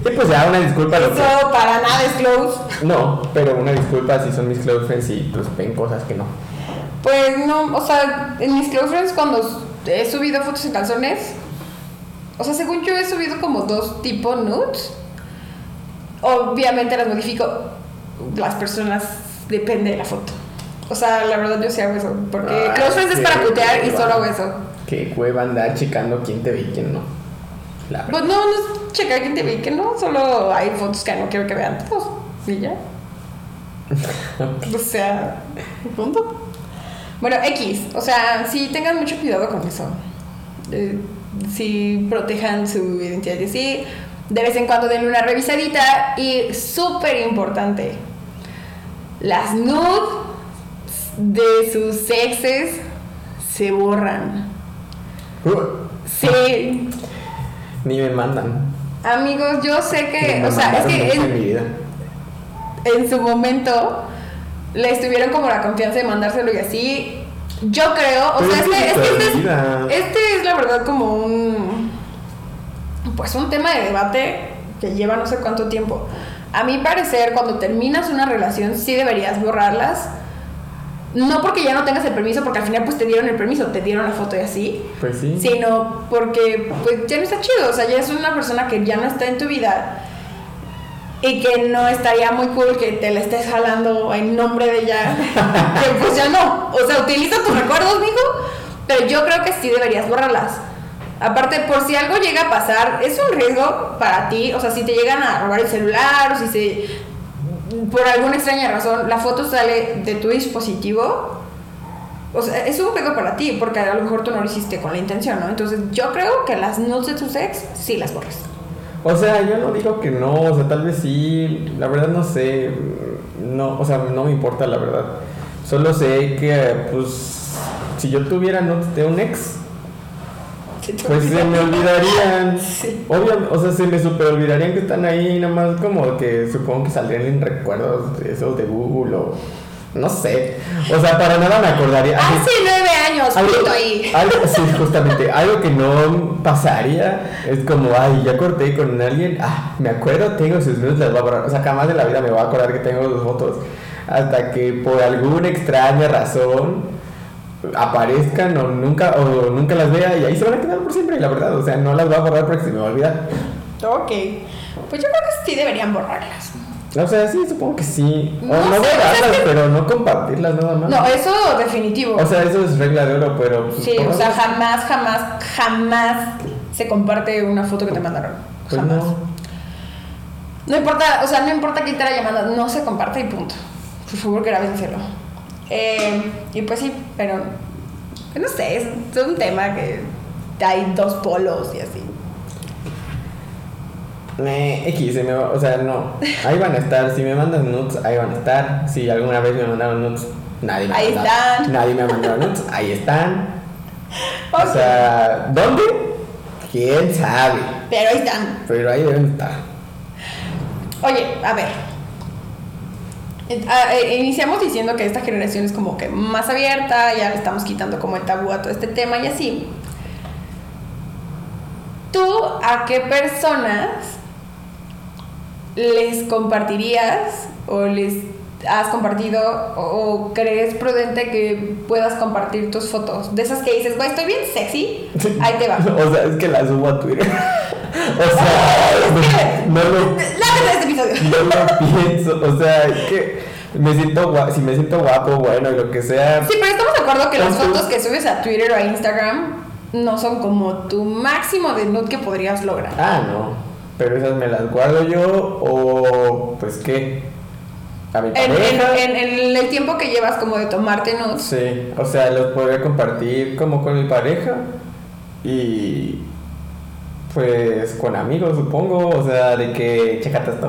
Y pues ya, una disculpa. Eso para nada es close. No, pero una disculpa si son mis close friends y pues ven cosas que no. Pues no, o sea, en mis close friends cuando he subido fotos en calzones, o sea, según yo he subido como dos tipos nudes. Obviamente las modifico. Las personas depende de la foto. O sea, la verdad yo sí hago eso. Porque Ay, close friends es para putear y solo hago eso. Qué hueva andar checando quién te ve y quién no. La Pues no, no es checar quién te ve y que no. Solo hay fotos que no quiero que vean todos. Y ya. O sea, punto. Bueno, X, o sea, sí tengan mucho cuidado con eso. Eh, sí protejan su identidad y sí, de vez en cuando denle una revisadita y súper importante, las nudes de sus exes se borran. Uh, Sí, ni me mandan. amigos, yo sé que, o sea, es que en en, mi vida. en su momento les tuvieron como la confianza de mandárselo y así. Yo creo, o Pero sea, es este, es este, este es la verdad como un pues un tema de debate que lleva no sé cuánto tiempo. A mi parecer, cuando terminas una relación, sí deberías borrarlas. No porque ya no tengas el permiso, porque al final pues te dieron el permiso, te dieron la foto y así Pues sí. sino porque pues ya no está chido, o sea, ya es una persona que ya no está en tu vida y que no estaría muy cool que te la estés jalando en nombre de ella, que pues ya no, o sea, utiliza tus recuerdos, mijo, pero yo creo que sí deberías borrarlas. Aparte, por si algo llega a pasar, es un riesgo para ti, o sea, si te llegan a robar el celular o si se por alguna extraña razón la foto sale de tu dispositivo, o sea, es un pedo para ti, porque a lo mejor tú no lo hiciste con la intención, ¿no? Entonces, yo creo que las nudes de tus ex sí las borres. O sea, yo no digo que no, o sea, tal vez sí, la verdad no sé, no, o sea, no me importa la verdad. Solo sé que, pues, si yo tuviera notes de un ex, pues se me olvidarían. Sí. Obvio, o sea, se me super olvidarían que están ahí, nada más como que supongo que saldrían en recuerdos de esos de Google o no sé. O sea, para nada me acordaría. Hace nueve años, algo, pito ahí. algo- sí, justamente, algo que no pasaría es como, ay, ya corté con alguien, ah, me acuerdo, tengo sus nudes, las voy a borrar. O sea, jamás de la vida me voy a acordar que tengo sus fotos. Hasta que por alguna extraña razón aparezcan o nunca, o nunca las vea y ahí se van a quedar por siempre, la verdad. O sea, no las voy a borrar porque se me va a olvidar. Ok. Pues yo creo que sí deberían borrarlas. O sea, sí, supongo que sí. O No no, sé, es que- pero no compartirlas nada más. No, eso definitivo. O sea, eso es regla de oro, pero. pues, sí, o sea, jamás, jamás, jamás se comparte una foto que te mandaron. Pues Jamás. no. No importa, o sea, no importa quién te la llamada, no se comparte y punto. Por favor, grábenselo. Eh, y pues sí, pero no sé, es, es un tema que hay dos polos y así. Me, X, se me va- o sea, no. Ahí van a estar. Si me mandan nudes, ahí van a estar. Si alguna vez me mandaron nudes, nadie me ha Ahí mandado. están. Nadie me ha mandado nudes, ahí están. O sea, ¿dónde? ¿Quién sabe? pero ahí están. Pero ahí deben estar. Oye, a ver. Ah, eh, Iniciamos diciendo que esta generación es como que más abierta, ya le estamos quitando como el tabú a todo este tema y así. ¿Tú a qué personas les compartirías o les has compartido o, o crees prudente que puedas compartir tus fotos? De esas que dices, güey, estoy bien sexy, ahí te va. O sea, es que la subo a Twitter. o sea, no, no lo, este episodio. no lo pienso. O sea, es que me siento guapo. Si me siento guapo, bueno, lo que sea. Sí, pero estamos de acuerdo que las fotos que subes a Twitter o a Instagram no son como tu máximo de nude que podrías lograr. Ah, no. Pero esas me las guardo yo o pues qué. a mi En, en- el tiempo que llevas como de tomarte nudes. Sí, o sea, los podría compartir como con mi pareja y pues con amigos, supongo, o sea, de que checate esta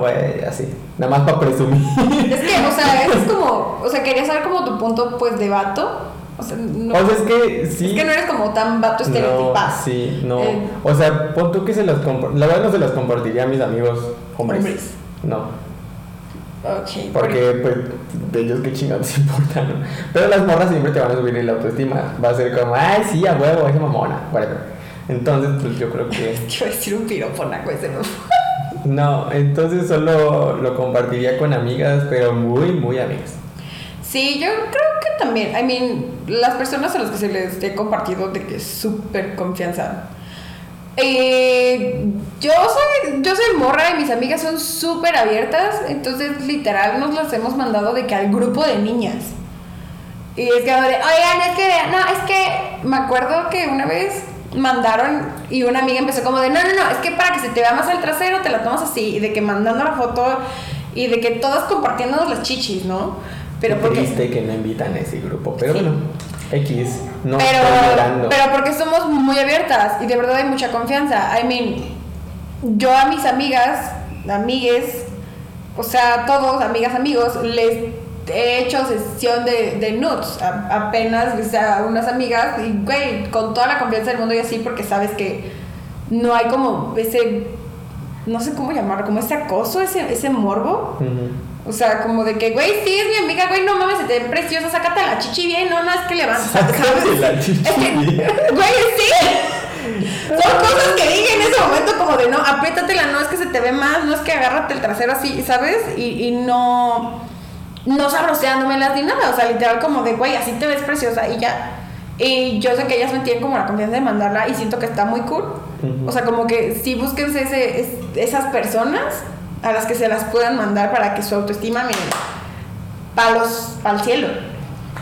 así, nada más para presumir. Es que, o sea, es como, o sea, quería saber como tu punto, pues, de vato. O sea, no, O sea, es que sí. es que no eres como tan vato No, estereotipado. sí, no. Eh. O sea, pon tú que se compro. La verdad no se los compartiría a mis amigos hombres. Hombres. No, Ok. porque pues de ellos qué chingados importa, ¿no? Pero las morras siempre te van a subir la autoestima. Va a ser como, ay, sí, a huevo, esa mamona, whatever. Entonces, pues yo creo que. Quiero decir un piropo, naco, ese no. No, entonces solo lo compartiría con amigas, pero muy, muy amigas. Sí, yo creo que también, I mean, las personas a las que se les he compartido de que es súper confianza. Eh, yo soy yo soy morra y mis amigas son súper abiertas, entonces literal nos las hemos mandado de que al grupo de niñas. Y es que, oigan, es que, no, es que me acuerdo que una vez mandaron y una amiga empezó como de, no, no, no, es que para que se te vea más el trasero te la tomas así, y de que mandando la foto y de que todas compartiéndonos las chichis, ¿no? Pero porque... triste que no invitan a ese grupo, pero Sí. bueno, X, no pero, estoy llorando. pero porque somos muy abiertas y de verdad hay mucha confianza. I mean, yo a mis amigas, amigues, o sea, todos, amigas, amigos, les he hecho sesión de, de nudes. A- apenas, o sea, unas amigas, y güey, con toda la confianza del mundo y así, porque sabes que no hay como ese, no sé cómo llamarlo, como ese acoso, ese, ese morbo. Ujú. O sea, como de que, güey, sí, es mi amiga, güey, no mames, se te ve preciosa, sácate la chichi bien, no, no, es que levanta. Sácate la chichi bien. Güey, sí. Son cosas que dije en ese momento como de, no, apriétatela, no, es que se te ve más, no es que agárrate el trasero así, ¿sabes? Y, y no, no sabroseándomelas ni nada, o sea, literal como de, güey, así te ves preciosa y ya. Y yo sé que ellas me tienen como la confianza de mandarla y siento que está muy cool. O sea, como que sí búsquense ese, es- esas personas a las que se las puedan mandar para que su autoestima, miren, palos para el cielo.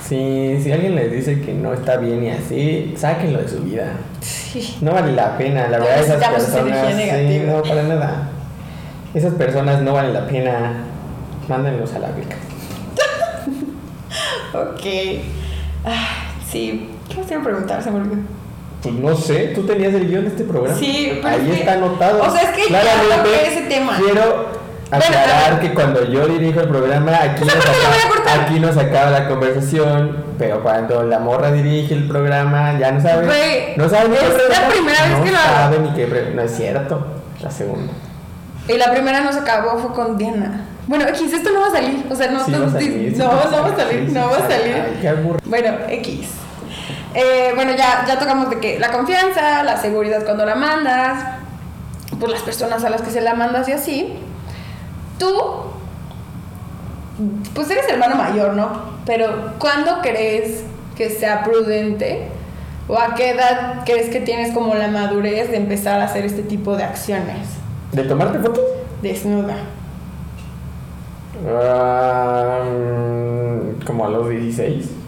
Sí, si alguien les dice que no está bien y así, sáquenlo de su vida. Sí. No vale la pena, la No verdad esas personas sí, no para nada. Esas personas no valen la pena. Mándenlos a la beca. Ok. Ah, sí. ¿Qué iba a preguntar? Se me olvidó. Pues no sé, tú tenías el guion de este programa. Sí, pero ahí es que- está anotado. o sea, es que ya toqué ese tema. Quiero aclarar que cuando yo dirijo el programa, aquí Esa nos, parte la voy a acaba, aquí nos acaba la conversación, pero cuando la morra dirige el programa, ya no sabe. No sabe ni qué es la primera vez que lo sabe ni qué No es cierto, la segunda. Y la primera no se acabó, fue con Diana. Bueno, X, esto no va a salir. O sea, no, Sí no, va a salir, no, va a no va a salir, sí, no va a salir. Ay, qué aburrido. Bueno, X. Eh, bueno, ya, ya tocamos de que la confianza, la seguridad cuando la mandas, pues las personas a las que se la mandas y así. Tú, pues eres hermano mayor, ¿no? Pero ¿cuándo crees que sea prudente? ¿O a qué edad crees que tienes como la madurez de empezar a hacer este tipo de acciones? ¿De tomarte fotos? Desnuda. Mm, como a los 16.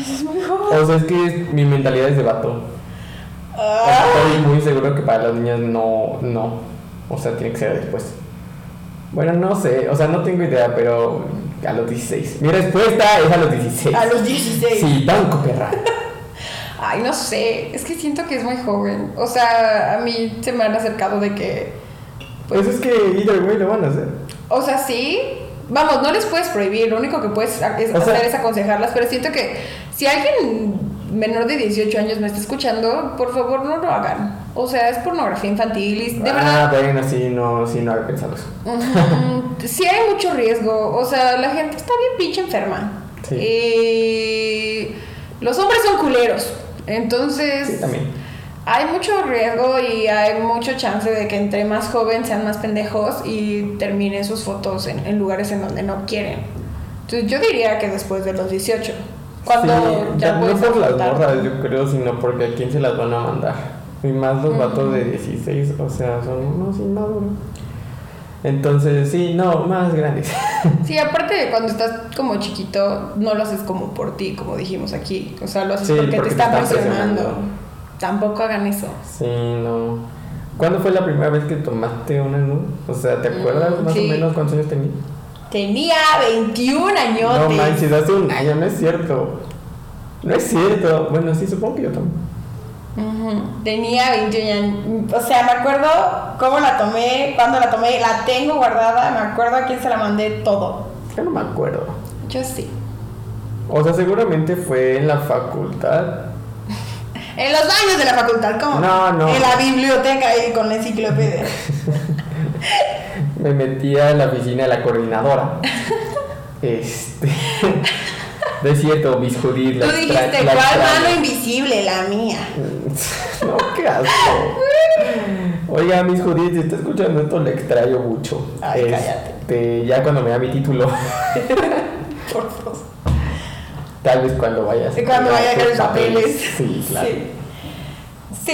Es muy joven. O sea, es que mi mentalidad es de vato. Ah. Estoy muy seguro que para las niñas no, no. O sea, tiene que ser después. Bueno, no sé, o sea, no tengo idea, pero a los 16. Mi respuesta es a los 16. A los 16. Sí, banco, perra. Ay, no sé, es que siento que es muy joven. O sea, a mí se me han acercado de que, Pues es que either way lo van a hacer. o sea, sí. Vamos, no les puedes prohibir, lo único que puedes ha- es O sea- hacer es aconsejarlas, pero siento que si alguien menor de 18 años me está escuchando, por favor no lo hagan. O sea, es pornografía infantil y de ah, verdad bueno, sí, no, sí, no pensado eso. Sí hay mucho riesgo, o sea, la gente está bien pinche enferma. Sí. Y los hombres son culeros, entonces Sí, también. hay mucho riesgo y hay mucho chance de que entre más joven sean más pendejos y terminen sus fotos en, en lugares en donde no quieren. Entonces yo diría que después de los 18, cuando Sí, ya no por las morras, yo creo, sino porque a quién se las van a mandar. Y más los vatos de 16, o sea, son unos inmaduros. Entonces, sí, no, más grandes. Sí, aparte de cuando estás como chiquito, no lo haces como por ti, como dijimos aquí. O sea, lo haces Sí, porque, porque te están presionando. presionando. Tampoco hagan eso. Sí, no. ¿Cuándo fue la primera vez que tomaste una nude? O sea, ¿te acuerdas Mm, más sí. o menos cuántos años tenías? Tenía 21 años. No manches, hace un año, no es cierto. No es cierto. Bueno, sí, supongo que yo también. Tenía 21 años. O sea, me acuerdo cómo la tomé, cuándo la tomé, la tengo guardada, me acuerdo a quién se la mandé todo. Yo no me acuerdo. Yo sí. O sea, seguramente fue en la facultad. en los baños de la facultad, ¿cómo? No, no. En la biblioteca ahí con la enciclopedia. me metía en la oficina de la coordinadora. este. De cierto, mis Judith. Tú dijiste, ¿cuál mano invisible? La mía. no, qué asco. Oiga, mis Judith, si está escuchando esto, le extraño mucho. Ay, cállate. Este, ya cuando me da mi título. Por favor. Tal vez cuando vayas. Cuando vaya a los papeles. Sí, claro. Sí.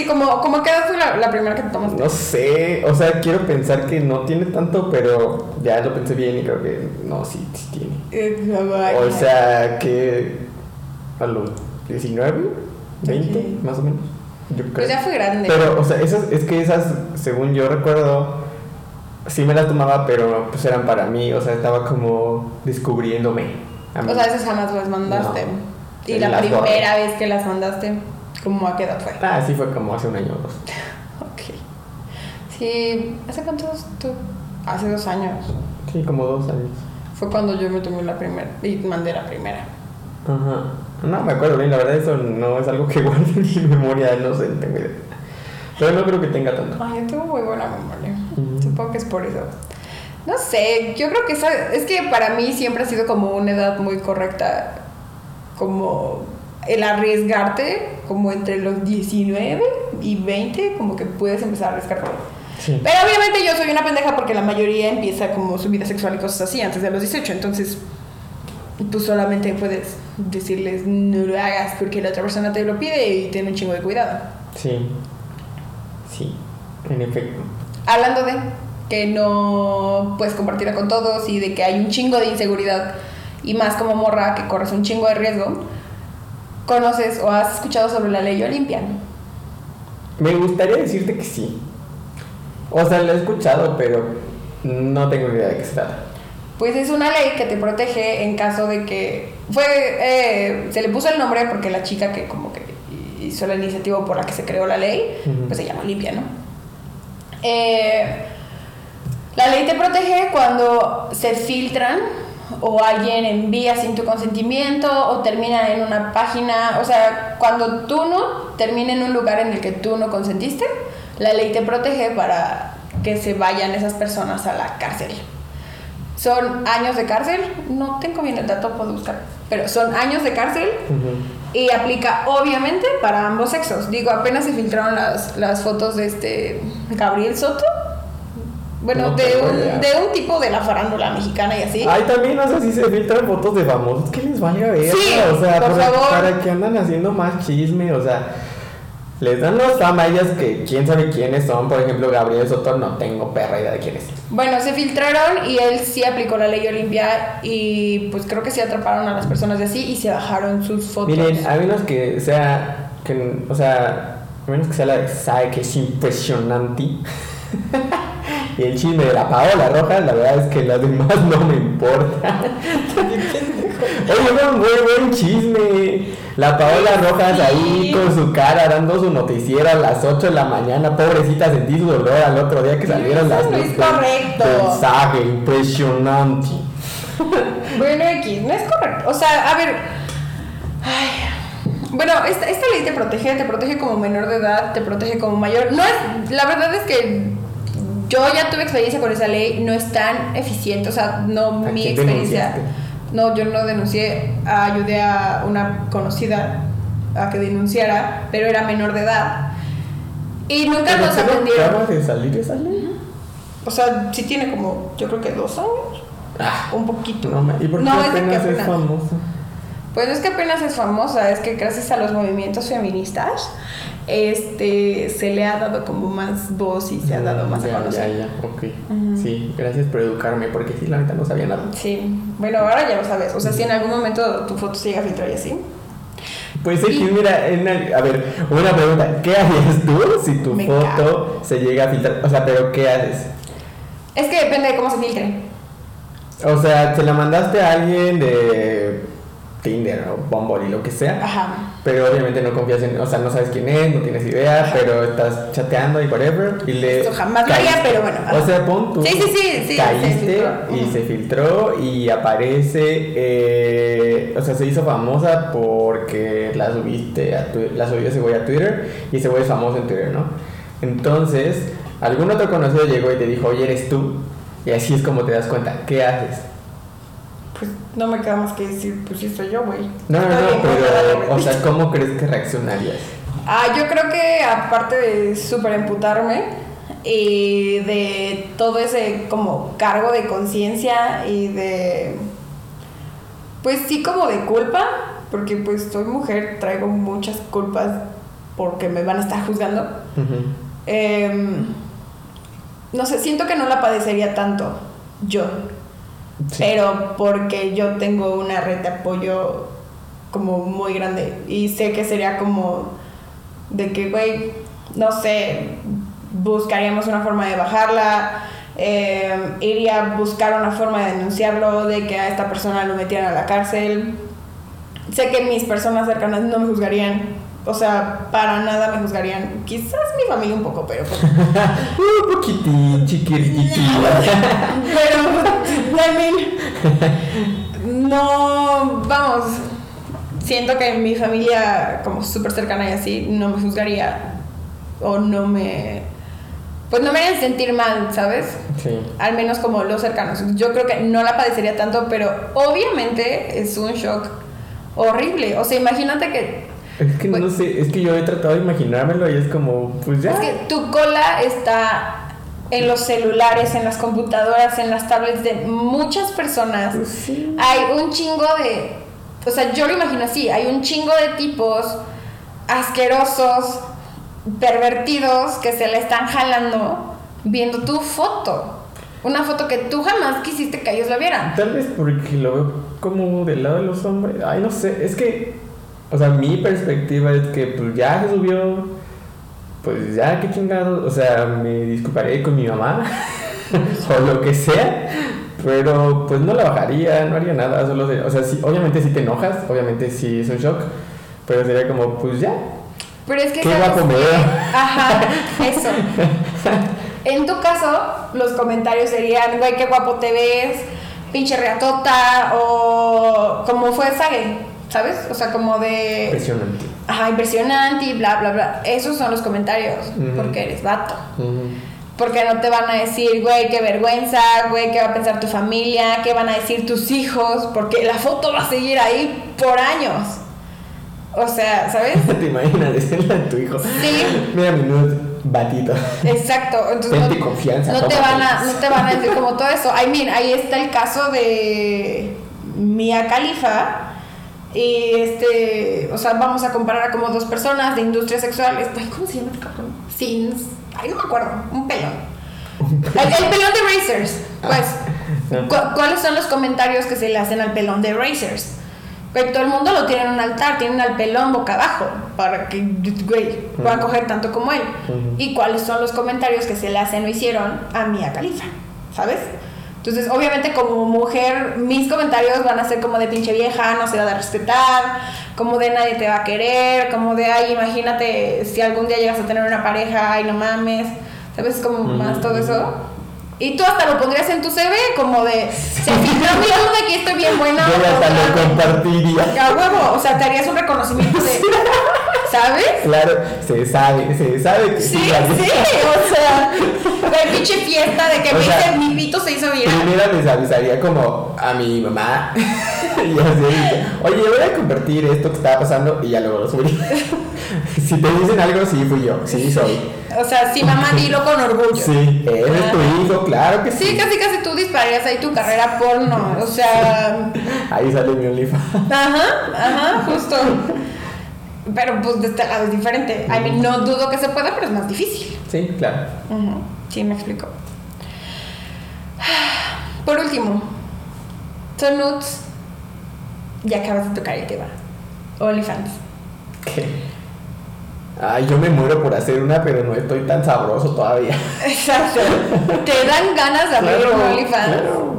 Como, como que fue la, la, primera que te tomaste. No sé, o sea, quiero pensar que no tiene tanto, pero ya lo pensé bien y creo que no, sí, sí tiene. O sea, que a los 19, 20, más o menos. Yo creo. Pues ya fue grande. Pero, o sea, esas, es que esas, según yo recuerdo, sí me las tomaba, pero pues eran para mí, o sea, estaba como descubriéndome. O sea, esas jamás las mandaste. y la primera vez que las mandaste, ¿cómo a qué edad fue? Ah, sí, fue como hace un año o dos. ok. Sí, ¿hace cuántos tú? Hace dos años. Sí, como dos años. Fue cuando yo me tomé la primera y mandé la primera. Ajá. No me acuerdo bien, la verdad, eso no es algo que guarde en mi memoria, no sé, tengo idea. Pero no creo que tenga tanto. Ay, yo tengo muy buena memoria. Supongo que es por eso. No sé, yo creo que es que para mí siempre ha sido como una edad muy correcta, como el arriesgarte, como entre los 19 y 20, como que puedes empezar a arriesgarte. Pero obviamente yo soy una pendeja porque la mayoría empieza como su vida sexual y cosas así antes de los 18, entonces pues solamente puedes decirles no lo hagas porque la otra persona te lo pide y tiene un chingo de cuidado. Sí, sí, en efecto. Hablando de que no puedes compartirla con todos y de que hay un chingo de inseguridad y más como morra que corres un chingo de riesgo, ¿conoces o has escuchado sobre la ley Olimpia? Me gustaría decirte que sí. O sea, lo he escuchado, pero no tengo idea de qué se trata. Pues es una ley que te protege en caso de que fue eh, se le puso el nombre porque la chica que como que hizo la iniciativa por la que se creó la ley, pues se llama Olimpia, ¿no? Eh, la ley te protege cuando se filtran o alguien envía sin tu consentimiento o termina en una página, o sea, cuando tú no termina en un lugar en el que tú no consentiste, la ley te protege para que se vayan esas personas a la cárcel. Son años de cárcel, no tengo bien el dato, puedo buscar, pero son años de cárcel y aplica obviamente para ambos sexos. Digo, apenas se filtraron las, las fotos de este Gabriel Soto bueno, de, un, de un tipo de la farándula mexicana y así. Ay, también, no sé si se filtran fotos de famosos. ¿Qué les valga ver? Sí, o sea, por favor. para que andan haciendo más chisme, o sea. Les dan los fama que quién sabe quiénes son. Por ejemplo, Gabriel Soto, no tengo perra idea de quién es. Bueno, se filtraron y él sí aplicó la ley Olimpia y pues creo que sí atraparon a las personas de así y se bajaron sus fotos. Miren, a menos que sea, que, o sea, a menos que sea la de sabe que es impresionante. Y el chisme de la Paola Rojas, la verdad es que las demás no me importa. Oye, fue un buen, buen chisme. La Paola Rojas ahí con su cara dando su noticiero a las 8 de la mañana. Pobrecita, sentí su dolor al otro día que salieron las luces. No es correcto. Mensaje impresionante. Bueno, X, no es correcto. O sea, a ver. Ay. Bueno, esta, esta ley te protege, te protege como menor de edad, te protege como mayor. No es, la verdad es que yo ya tuve experiencia con esa ley, no es tan eficiente, o sea, no mi experiencia. No, yo no denuncié, ayudé a una conocida a que denunciara, pero era menor de edad. Y nunca nos atendieron. ¿Acaba de salir esa ley? O sea, sí tiene como, yo creo que dos años. Ah, un poquito. No, ¿Y por qué apenas es, es famosa? Pues no es que apenas es famosa, es que gracias a los movimientos feministas este, se le ha dado como más voz y se ha dado más ya, a conocer. Ya, ya, ok. Sí, gracias por educarme, porque sí, la neta no sabía nada. Sí, bueno, ahora ya lo sabes. O sea, si en algún momento tu foto se llega a filtrar y así. Pues sí, mira, en a ver, una pregunta. ¿Qué harías tú si tu foto se llega a filtrar? O sea, pero ¿qué haces? Es que depende de cómo se filtre. O sea, se la mandaste a alguien de Tinder o Bumble y lo que sea. Ajá. Pero obviamente no confías en, o sea, no sabes quién es, no tienes idea, pero estás chateando y whatever. Y le. Esto jamás lo haría, pero bueno. O sea, pon tú. Sí, sí, sí, sí, se Caíste filtró. y se filtró y aparece. eh, o sea, se hizo famosa porque la subiste a Twitter, la subió ese güey a Twitter y ese güey es famoso en Twitter, ¿no? Entonces, algún otro conocido llegó y te dijo, oye, eres tú. Y así es como te das cuenta. ¿Qué haces? Pues no me queda más que decir, pues sí soy yo, güey. No, no, no, bien, pero, o sea. ¿cómo crees que reaccionarías? Ah, yo creo que aparte de súper emputarme y de todo ese como cargo de conciencia y de pues sí como de culpa, porque pues soy mujer, traigo muchas culpas porque me van a estar juzgando. Em, no sé, siento que no la padecería tanto yo, Pero porque yo tengo una red de apoyo como muy grande y sé que sería como de que, güey, no sé, buscaríamos una forma de bajarla, eh, iría a buscar una forma de denunciarlo, de que a esta persona lo metieran a la cárcel. Sé que mis personas cercanas no me juzgarían, o sea, para nada me juzgarían. Quizás mi familia un poco, pero pues, Un poquitín, chiquitito. Pero, I mean, no, vamos, siento que mi familia, como súper cercana y así, no me juzgaría o no me, pues no me harían sentir mal, ¿sabes? Sí. Al menos como los cercanos. Yo creo que no la padecería tanto, pero obviamente es un shock horrible. O sea, imagínate que Es que no sé, es que yo he tratado de imaginármelo y es como, pues ya. Es que tu cola está en los celulares, en las computadoras, en las tablets de muchas personas. Pues sí. Hay un chingo de. O sea, yo lo imagino así: hay un chingo de tipos asquerosos, pervertidos, que se le están jalando viendo tu foto. Una foto que tú jamás quisiste que ellos la vieran. Tal vez porque lo veo como del lado de los hombres. Ay, no sé, es que, o sea, mi perspectiva es que pues ya se subió, pues ya, qué chingados, o sea, me disculparé con mi mamá o lo que sea, pero pues no la bajaría, no haría nada, solo, de- o sea, sí, obviamente si te enojas, obviamente sí es un shock, pero sería como, pues ya, Pero es que. Qué ¿sabes guapo me veo. Ajá, eso. En tu caso, los comentarios serían, güey, qué guapo te ves, pinche reatota, o como fue Sage, ¿sabes? O sea, como de. impresionante. Ajá, impresionante y bla, bla, bla. Esos son los comentarios, porque eres vato. Porque no te van a decir, güey, qué vergüenza, güey, qué va a pensar tu familia, qué van a decir tus hijos, porque la foto va a seguir ahí por años. O sea, ¿sabes? ¿Te imaginas decirle a tu hijo? Sí. Mira mi nude, batito. Exacto. Entonces no, confianza, no te van a, no te van a decir como todo eso. I mean, ahí está el caso de Mia Khalifa. Y este, o sea, vamos a comparar a como dos personas de industria sexual. Este, ¿Cómo se llama este cabrón? Sins. Ay, no me acuerdo. Un pelón. El, el pelón de Racers. Pues, Ah. ¿cu- ¿cuáles son los comentarios que se le hacen al pelón de Racers? Güey, todo el mundo lo tiene en un altar, tienen al pelón boca abajo para que, güey, puedan Ujú. coger tanto como él. Ujú. ¿Y cuáles son los comentarios que se le hacen o hicieron a Mia Khalifa? ¿Sabes? Entonces, obviamente, como mujer, mis comentarios van a ser como de pinche vieja, no se va a respetar, como de nadie te va a querer, como de, ay, imagínate si algún día llegas a tener una pareja, ay, no mames, ¿sabes? Como más todo eso. Y tú hasta lo pondrías en tu CV, como de, se filtró mi de aquí estoy bien buena. Yo hasta lo compartiría. A huevo, o sea, te harías un reconocimiento de, ¿sabes? Claro, se sabe, se sabe que Sí, sí. sí, o sea, la pinche fiesta de que O me sea, hice- mi pito se hizo viral. Primero les avisaría como a mi mamá y así, dice, oye, voy a compartir esto que estaba pasando y ya luego lo subí. si te dicen algo, sí fui yo, sí soy. O sea, sí, mamá, dilo con orgullo. Sí, eres tu hijo, claro que sí. Sí, casi casi tú dispararías ahí tu carrera porno, o sea, Ahí sale mi OnlyFans. ajá, ajá, justo. Pero pues de este lado es diferente. I mean, no dudo que se pueda, pero es más difícil. Sí, claro. Sí, me explico. Por último, son nudes. Ya acabas de tocar el tema. OnlyFans. ¿Qué? Ay, yo me muero por hacer una, pero no estoy tan sabroso todavía. Exacto. Te dan ganas de abrir un OnlyFans. claro.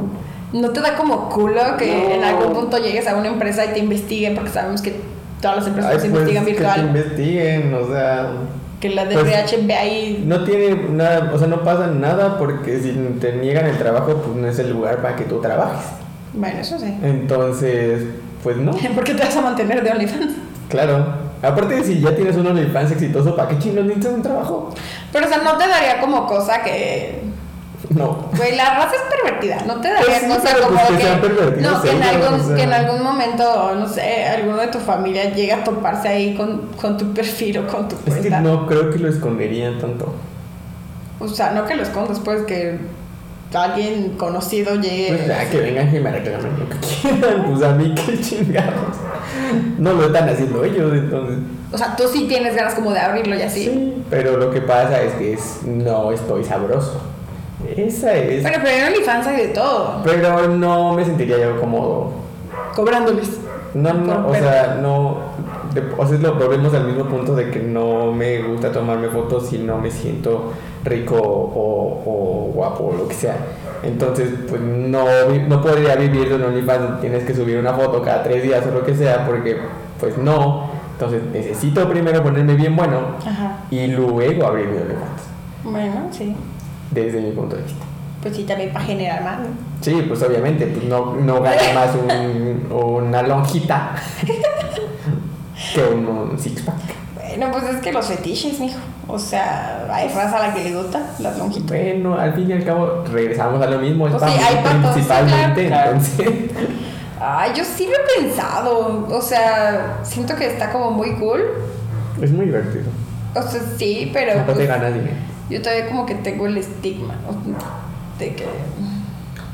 ¿No te da como culo que No. en algún punto llegues a una empresa y te investiguen? Porque sabemos que todas las empresas Ay, se pues, investigan que virtual. investiguen, o sea. Que la de Pues, RH ve ahí. No tiene nada, o sea, no pasa nada porque si te niegan el trabajo, pues no es el lugar para que tú trabajes. Bueno, eso sí. Entonces, pues no, ¿Por qué te vas a mantener de OnlyFans? claro. Aparte, si ya tienes un OnlyFans exitoso, ¿para qué chingos necesitas un trabajo? Pero, o sea, no te daría como cosa que. No. Güey, la raza es pervertida. No te daría Pues sí, pero como pues que no, que en, algún, o sea. que en algún momento, no sé, alguno de tu familia llegue a toparse ahí con, con tu perfil o con tu Es cuenta. que no creo que lo esconderían tanto. O sea, no que lo escondas, pues que alguien conocido llegue. Pues ya, que vengan y me reclamen lo que quieran. Pues a mí, qué chingados. No lo están haciendo ellos, entonces. O sea, tú sí tienes ganas como de abrirlo y así. Sí, pero lo que pasa es que es, no estoy sabroso. Esa es. Pero, pero en OnlyFans hay de todo. Pero no me sentiría yo cómodo. Cobrándoles. No, no, o sea, no. de- o sea, lo volvemos al mismo punto de que no me gusta tomarme fotos si no me siento rico o, o guapo o lo que sea. Entonces, pues no, no podría vivir de un OnlyFans tienes que subir una foto cada tres días o lo que sea, porque pues no. Entonces necesito primero ponerme bien bueno Ajá. y luego abrir mi OnlyFans, Bueno, sí. Desde mi punto de vista. Pues sí, también para generar más. ¿no? Sí, pues obviamente, pues no, no gana más un- una lonjita que un, un six pack. Bueno, pues es que los fetiches, mijo. O sea, hay raza a la que le gusta las longitud. Bueno, al fin y al cabo regresamos a lo mismo, es Pues para sí, hay mí para todos, sí, principalmente, claro, entonces Ay, yo sí lo he pensado. O sea, siento que está como muy cool. es muy divertido. O sea, sí, pero No te pues, ganas dinero. Yo todavía como que tengo el estigma ¿no? de que,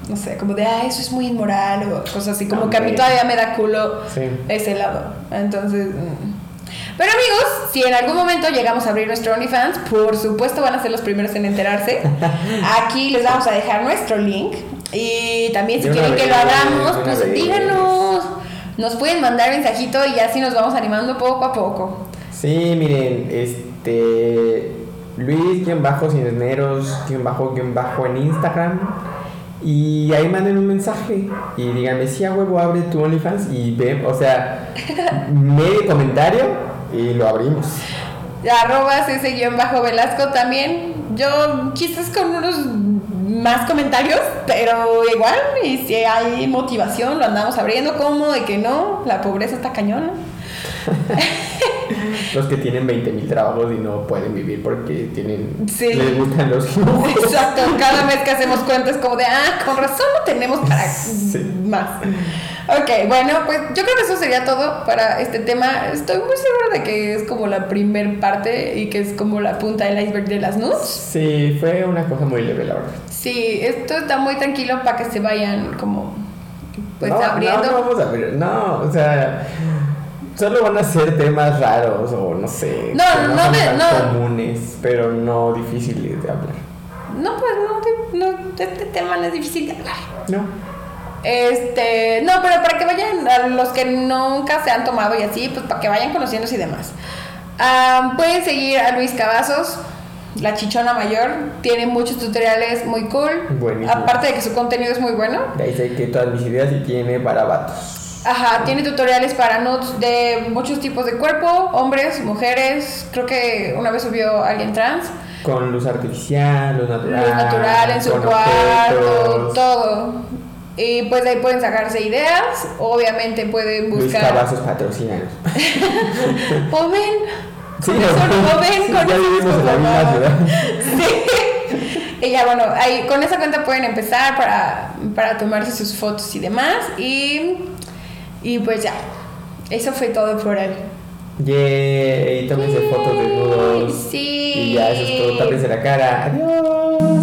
no sé, como de, ah, eso es muy inmoral o cosas así. Como que a mí todavía me da culo Sí. ese lado. Entonces... mm. Pero amigos, si en algún momento llegamos a abrir nuestro OnlyFans, por supuesto van a ser los primeros en enterarse. Aquí les vamos a dejar nuestro link. Y también si quieren que lo hagamos, pues vez. díganos. Nos pueden mandar mensajito y así nos vamos animando poco a poco. Sí, miren, este Luis guion bajo sin esmeros guion bajo guion bajo en Instagram y ahí manden un mensaje y díganme si a huevo abre tu OnlyFans y ve, o sea, medio comentario y lo abrimos. Arrobas ese guion bajo Velasco también. Yo quizás con unos más comentarios, pero igual, y si hay motivación, lo andamos abriendo. como de que no? La pobreza está cañona. Los que tienen 20 mil trabajos y no pueden vivir porque tienen Sí. les gustan los lujos. Exacto, cada vez que hacemos cuentas como de, ah, con razón no tenemos para Sí. más. Ok, bueno, pues yo creo que eso sería todo para este tema. Estoy muy segura de que es como la primer parte y que es como la punta del iceberg de las nudes. Sí, fue una cosa muy leve, la verdad. Sí, esto está muy tranquilo para que se vayan como pues no, abriendo. No, no vamos a abrir, no, o sea, solo van a ser temas raros o no sé. No, no de- comunes, pero no difíciles de hablar. No, pues no, no, este tema no es difícil de hablar. No. Este, no, pero para que vayan, a los que nunca se han tomado y así, pues para que vayan conociéndose y demás. Ah, pueden seguir a Luis Cavazos, la chichona mayor, tiene muchos tutoriales muy cool. Buenísimo. Aparte de que su contenido es muy bueno. De ahí sé que todas mis ideas y tiene para vatos. Ajá, tiene tutoriales para nudes de muchos tipos de cuerpo, hombres, mujeres. Creo que una vez subió alguien trans. Con luz artificial, luz natural. Luz natural en su cuarto, todo. Y pues de ahí pueden sacarse ideas. Obviamente pueden Luis buscar. Cavazos patrocínanos. O ven. Sí, Con eso no ven, sí, con ya eso la ciudad. Sí. Y ya bueno, ahí con esa cuenta pueden empezar para, para tomarse sus fotos y demás. Y, y pues ya. Eso fue todo por hoy. Yay, tómense fotos desnudos. Sí. Y ya eso es todo, tápense la cara. Adiós.